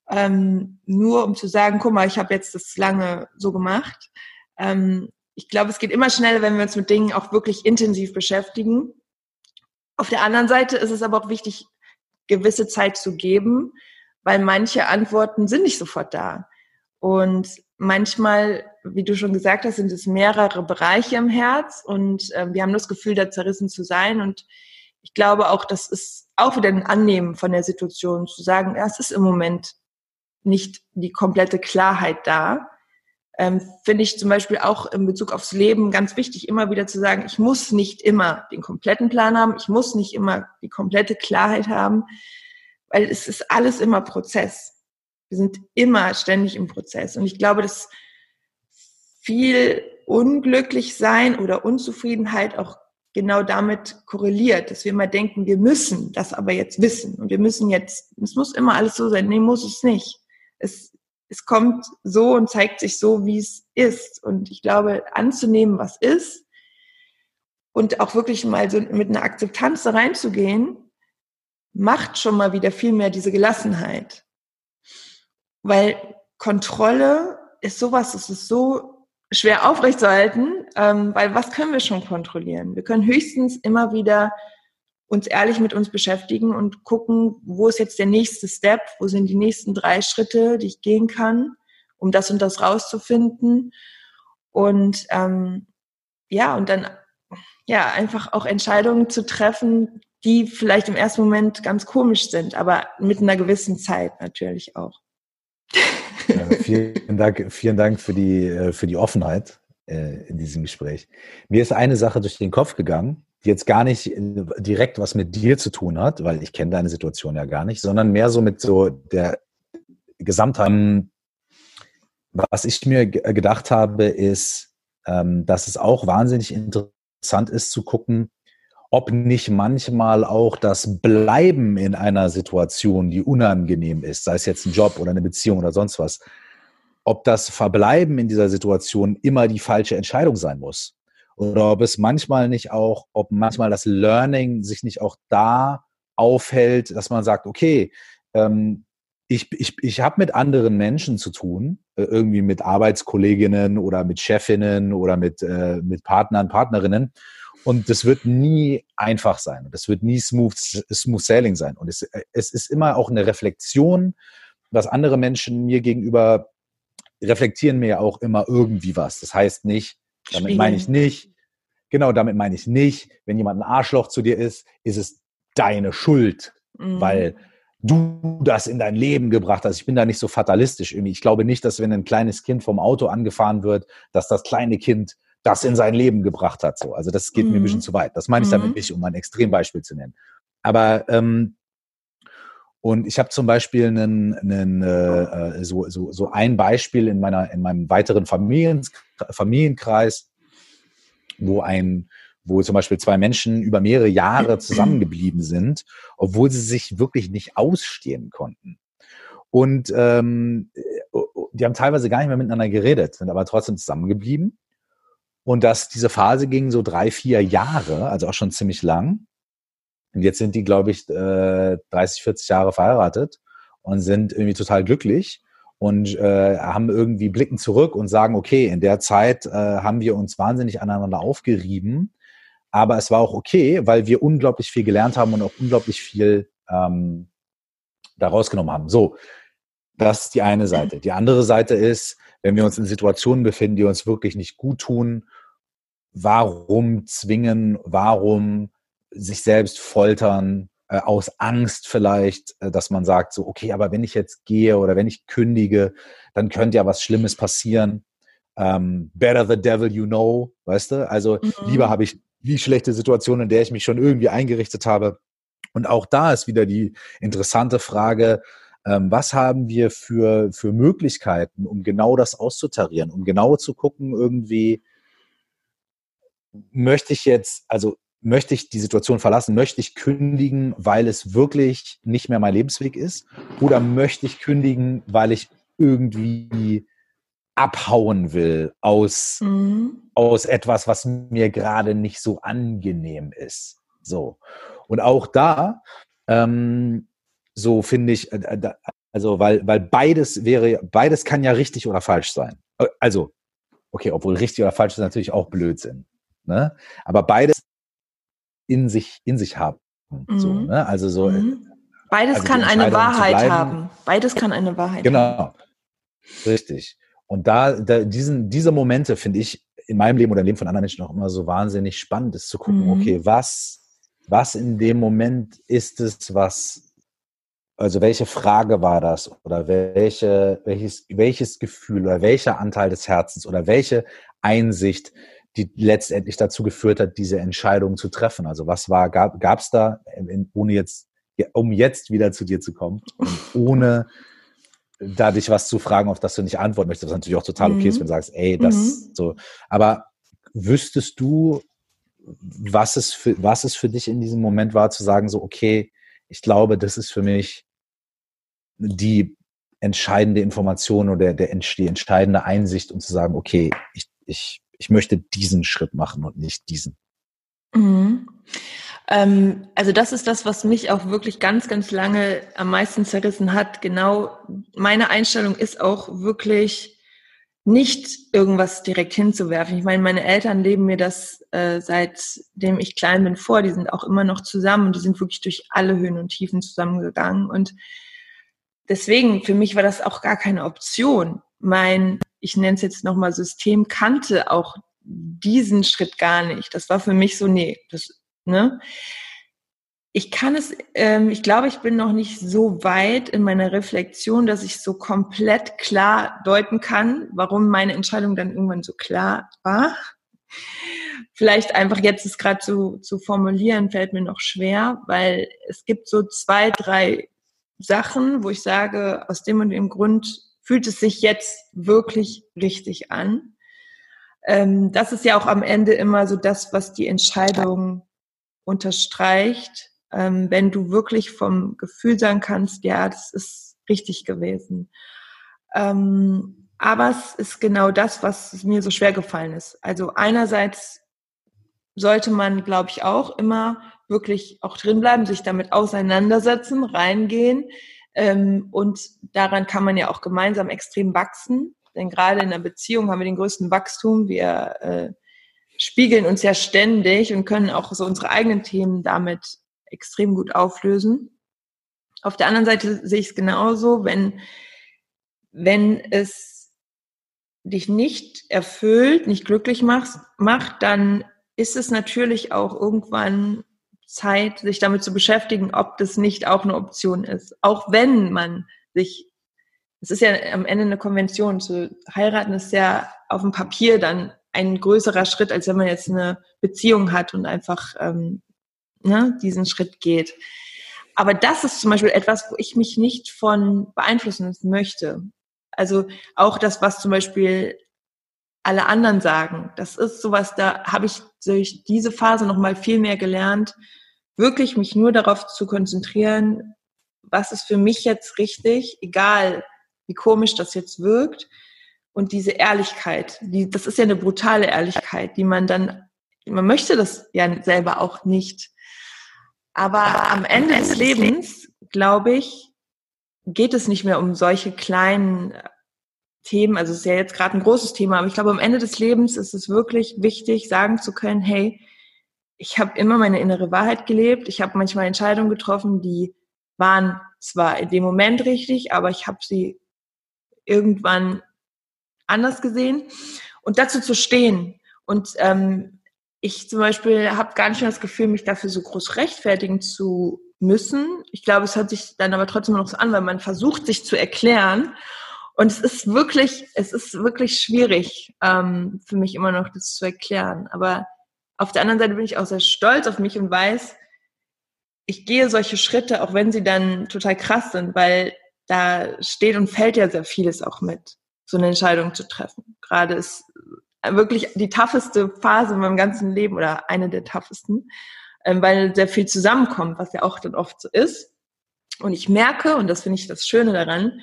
ähm, nur um zu sagen, guck mal, ich habe jetzt das lange so gemacht. Ähm, ich glaube, es geht immer schneller, wenn wir uns mit Dingen auch wirklich intensiv beschäftigen. Auf der anderen Seite ist es aber auch wichtig, gewisse Zeit zu geben, weil manche Antworten sind nicht sofort da. Und manchmal, wie du schon gesagt hast, sind es mehrere Bereiche im Herz und äh, wir haben das Gefühl, da zerrissen zu sein. Und ich glaube auch, das ist auch wieder ein Annehmen von der Situation, zu sagen, ja, es ist im Moment nicht die komplette Klarheit da ähm, finde ich zum Beispiel auch in Bezug aufs Leben ganz wichtig, immer wieder zu sagen, ich muss nicht immer den kompletten Plan haben, ich muss nicht immer die komplette Klarheit haben, weil es ist alles immer Prozess. Wir sind immer ständig im Prozess. Und ich glaube, dass viel Unglücklichsein oder Unzufriedenheit auch genau damit korreliert, dass wir immer denken, wir müssen das aber jetzt wissen und wir müssen jetzt, es muss immer alles so sein. Nee, muss es nicht. Es es kommt so und zeigt sich so, wie es ist. Und ich glaube, anzunehmen, was ist und auch wirklich mal so mit einer Akzeptanz da reinzugehen, macht schon mal wieder viel mehr diese Gelassenheit. Weil Kontrolle ist sowas, es ist so schwer aufrechtzuerhalten, ähm, weil was können wir schon kontrollieren? Wir können höchstens immer wieder uns ehrlich mit uns beschäftigen und gucken, wo ist jetzt der nächste Step, wo sind die nächsten drei Schritte, die ich gehen kann, um das und das rauszufinden. Und ähm, ja, und dann ja einfach auch Entscheidungen zu treffen, die vielleicht im ersten Moment ganz komisch sind, aber mit einer gewissen Zeit natürlich auch. Ja, vielen Dank, vielen Dank für die, äh, für die Offenheit äh, in diesem Gespräch. Mir ist eine Sache durch den Kopf gegangen, die jetzt gar nicht äh, direkt was mit dir zu tun hat, weil ich kenne deine Situation ja gar nicht, sondern mehr so mit so der Gesamtheit. Was ich mir gedacht habe, ist, ähm, dass es auch wahnsinnig interessant ist zu gucken, ob nicht manchmal auch das Bleiben in einer Situation, die unangenehm ist, sei es jetzt ein Job oder eine Beziehung oder sonst was, ob das Verbleiben in dieser Situation immer die falsche Entscheidung sein muss. Oder ob es manchmal nicht auch, ob manchmal das Learning sich nicht auch da aufhält, dass man sagt, okay, ähm, ich, ich, ich habe mit anderen Menschen zu tun, äh, irgendwie mit Arbeitskolleginnen oder mit Chefinnen oder mit, äh, mit Partnern, Partnerinnen. Und das wird nie einfach sein. Das wird nie smooth, smooth sailing sein. Und es, es ist immer auch eine Reflexion, was andere Menschen mir gegenüber reflektieren mir ja auch immer irgendwie was. Das heißt nicht, damit Spielen. meine ich nicht, genau, damit meine ich nicht, wenn jemand ein Arschloch zu dir ist, ist es deine Schuld, mhm. weil du das in dein Leben gebracht hast. Ich bin da nicht so fatalistisch irgendwie. Ich glaube nicht, dass wenn ein kleines Kind vom Auto angefahren wird, dass das kleine Kind das in sein Leben gebracht hat. So. Also das geht mhm. mir ein bisschen mhm. zu weit. Das meine ich damit mhm. nicht, um ein Extrembeispiel zu nennen. Aber ähm, und ich habe zum Beispiel einen, einen, äh, äh, so, so, so ein Beispiel in meiner in meinem weiteren Familien, Familienkreis, wo ein wo zum Beispiel zwei Menschen über mehrere Jahre zusammengeblieben sind, obwohl sie sich wirklich nicht ausstehen konnten. Und ähm, äh, die haben teilweise gar nicht mehr miteinander geredet, sind aber trotzdem zusammengeblieben. Und dass diese Phase ging so drei, vier Jahre, also auch schon ziemlich lang. Und jetzt sind die, glaube ich, 30, äh, 40 Jahre verheiratet und sind irgendwie total glücklich und äh, haben irgendwie blicken zurück und sagen, okay, in der Zeit äh, haben wir uns wahnsinnig aneinander aufgerieben, aber es war auch okay, weil wir unglaublich viel gelernt haben und auch unglaublich viel ähm, da rausgenommen haben. So, das ist die eine Seite. Die andere Seite ist, wenn wir uns in Situationen befinden, die uns wirklich nicht gut tun, warum zwingen, warum sich selbst foltern, äh, aus Angst vielleicht, äh, dass man sagt, so, okay, aber wenn ich jetzt gehe oder wenn ich kündige, dann könnte ja was Schlimmes passieren. Ähm, better the devil you know, weißt du? Also mhm. lieber habe ich die schlechte Situation, in der ich mich schon irgendwie eingerichtet habe. Und auch da ist wieder die interessante Frage, ähm, was haben wir für, für Möglichkeiten, um genau das auszutarieren, um genau zu gucken, irgendwie, möchte ich jetzt, also möchte ich die Situation verlassen, möchte ich kündigen, weil es wirklich nicht mehr mein Lebensweg ist, oder möchte ich kündigen, weil ich irgendwie abhauen will aus, mhm. aus etwas, was mir gerade nicht so angenehm ist. So. Und auch da ähm, so finde ich, äh, äh, also weil, weil beides wäre, beides kann ja richtig oder falsch sein. Äh, also, okay, obwohl richtig oder falsch ist natürlich auch Blödsinn. Ne? Aber beides in sich, in sich haben. Mhm. So, ne? Also so. Mhm. Beides also kann eine Wahrheit haben. Beides kann eine Wahrheit genau. haben. Genau. Richtig. Und da, da diesen, diese Momente finde ich in meinem Leben oder im Leben von anderen Menschen auch immer so wahnsinnig spannend ist zu gucken, mhm. okay, was, was in dem Moment ist es, was also welche Frage war das oder welche, welches, welches Gefühl oder welcher Anteil des Herzens oder welche Einsicht, die letztendlich dazu geführt hat, diese Entscheidung zu treffen? Also was war, gab es da, ohne jetzt, um jetzt wieder zu dir zu kommen und ohne da dich was zu fragen, auf das du nicht antworten möchtest, was natürlich auch total okay mhm. ist, wenn du sagst, ey, das mhm. so. Aber wüsstest du, was es für, was es für dich in diesem Moment war, zu sagen, so, okay, ich glaube, das ist für mich die entscheidende Information oder der, die entscheidende Einsicht, um zu sagen, okay, ich, ich, ich möchte diesen Schritt machen und nicht diesen. Mhm. Ähm, also das ist das, was mich auch wirklich ganz, ganz lange am meisten zerrissen hat. Genau, meine Einstellung ist auch wirklich nicht irgendwas direkt hinzuwerfen. Ich meine, meine Eltern leben mir das äh, seitdem ich klein bin vor. Die sind auch immer noch zusammen und die sind wirklich durch alle Höhen und Tiefen zusammengegangen. Und deswegen, für mich war das auch gar keine Option. Mein, ich nenne es jetzt nochmal System, kannte auch diesen Schritt gar nicht. Das war für mich so, nee, das, ne? Ich kann es, ähm, ich glaube, ich bin noch nicht so weit in meiner Reflexion, dass ich so komplett klar deuten kann, warum meine Entscheidung dann irgendwann so klar war. Vielleicht einfach jetzt es gerade zu, zu formulieren, fällt mir noch schwer, weil es gibt so zwei, drei Sachen, wo ich sage, aus dem und dem Grund fühlt es sich jetzt wirklich richtig an. Ähm, das ist ja auch am Ende immer so das, was die Entscheidung unterstreicht. Ähm, wenn du wirklich vom Gefühl sagen kannst, ja, das ist richtig gewesen. Ähm, aber es ist genau das, was mir so schwer gefallen ist. Also einerseits sollte man, glaube ich, auch immer wirklich auch drinbleiben, sich damit auseinandersetzen, reingehen. Ähm, und daran kann man ja auch gemeinsam extrem wachsen. Denn gerade in der Beziehung haben wir den größten Wachstum. Wir äh, spiegeln uns ja ständig und können auch so unsere eigenen Themen damit extrem gut auflösen. Auf der anderen Seite sehe ich es genauso, wenn, wenn es dich nicht erfüllt, nicht glücklich macht, macht, dann ist es natürlich auch irgendwann Zeit, sich damit zu beschäftigen, ob das nicht auch eine Option ist. Auch wenn man sich es ist ja am Ende eine Konvention. Zu heiraten ist ja auf dem Papier dann ein größerer Schritt, als wenn man jetzt eine Beziehung hat und einfach ähm, ne, diesen Schritt geht. Aber das ist zum Beispiel etwas, wo ich mich nicht von beeinflussen möchte. Also auch das, was zum Beispiel alle anderen sagen. Das ist sowas, da habe ich durch diese Phase nochmal viel mehr gelernt, wirklich mich nur darauf zu konzentrieren, was ist für mich jetzt richtig, egal wie komisch das jetzt wirkt. Und diese Ehrlichkeit, die, das ist ja eine brutale Ehrlichkeit, die man dann, man möchte das ja selber auch nicht. Aber am Ende des Lebens, glaube ich, geht es nicht mehr um solche kleinen äh, Themen. Also es ist ja jetzt gerade ein großes Thema, aber ich glaube, am Ende des Lebens ist es wirklich wichtig, sagen zu können, hey, ich habe immer meine innere Wahrheit gelebt. Ich habe manchmal Entscheidungen getroffen, die waren zwar in dem Moment richtig, aber ich habe sie irgendwann anders gesehen und dazu zu stehen. Und ähm, ich zum Beispiel habe gar nicht mehr das Gefühl, mich dafür so groß rechtfertigen zu müssen. Ich glaube, es hört sich dann aber trotzdem noch so an, weil man versucht, sich zu erklären. Und es ist wirklich, es ist wirklich schwierig ähm, für mich immer noch, das zu erklären. Aber auf der anderen Seite bin ich auch sehr stolz auf mich und weiß, ich gehe solche Schritte, auch wenn sie dann total krass sind, weil da steht und fällt ja sehr vieles auch mit, so eine Entscheidung zu treffen. Gerade ist wirklich die tougheste Phase in meinem ganzen Leben oder eine der toughesten, ähm, weil sehr viel zusammenkommt, was ja auch dann oft so ist. Und ich merke, und das finde ich das Schöne daran,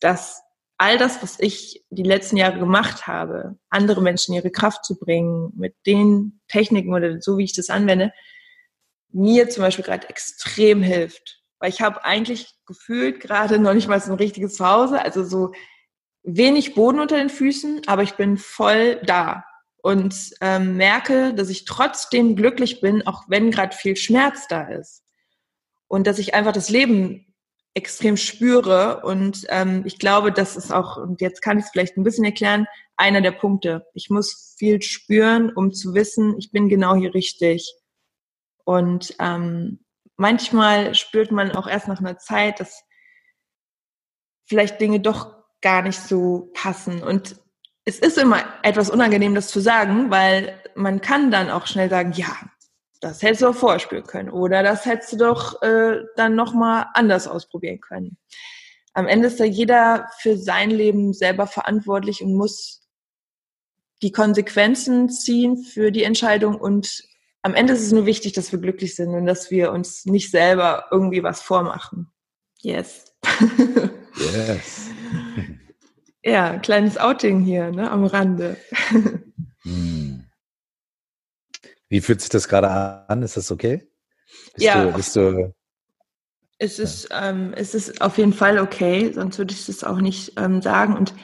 dass all das, was ich die letzten Jahre gemacht habe, andere Menschen ihre Kraft zu bringen, mit den Techniken oder so, wie ich das anwende, mir zum Beispiel gerade extrem hilft. Weil ich habe eigentlich gefühlt gerade noch nicht mal so ein richtiges Zuhause, also so wenig Boden unter den Füßen, aber ich bin voll da. Und ähm, merke, dass ich trotzdem glücklich bin, auch wenn gerade viel Schmerz da ist. Und dass ich einfach das Leben extrem spüre und ähm, ich glaube, das ist auch, und jetzt kann ich es vielleicht ein bisschen erklären, einer der Punkte. Ich muss viel spüren, um zu wissen, ich bin genau hier richtig. Und ähm, manchmal spürt man auch erst nach einer Zeit, dass vielleicht Dinge doch gar nicht so passen. Und es ist immer etwas unangenehm, das zu sagen, weil man kann dann auch schnell sagen, ja, das hättest du auch vorspüren können oder das hättest du doch äh, dann nochmal anders ausprobieren können. Am Ende ist da jeder für sein Leben selber verantwortlich und muss die Konsequenzen ziehen für die Entscheidung und am Ende ist es nur wichtig, dass wir glücklich sind und dass wir uns nicht selber irgendwie was vormachen. Yes. Yes. ja, kleines Outing hier, ne, am Rande. Hm. Wie fühlt sich das gerade an? Ist das okay? Bist ja. Du, bist du, es ist, ähm, es ist auf jeden Fall okay, sonst würde ich es auch nicht ähm, sagen. Und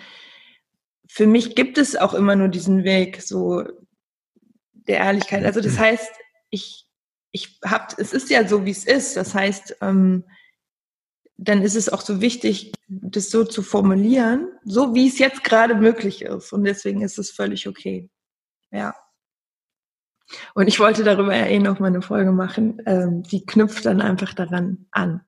für mich gibt es auch immer nur diesen Weg, so der Ehrlichkeit. Also das heißt, ich, ich hab, es ist ja so, wie es ist. Das heißt, ähm, dann ist es auch so wichtig, das so zu formulieren, so wie es jetzt gerade möglich ist. Und deswegen ist es völlig okay. Ja. Und ich wollte darüber ja eh noch mal eine Folge machen. Ähm, die knüpft dann einfach daran an.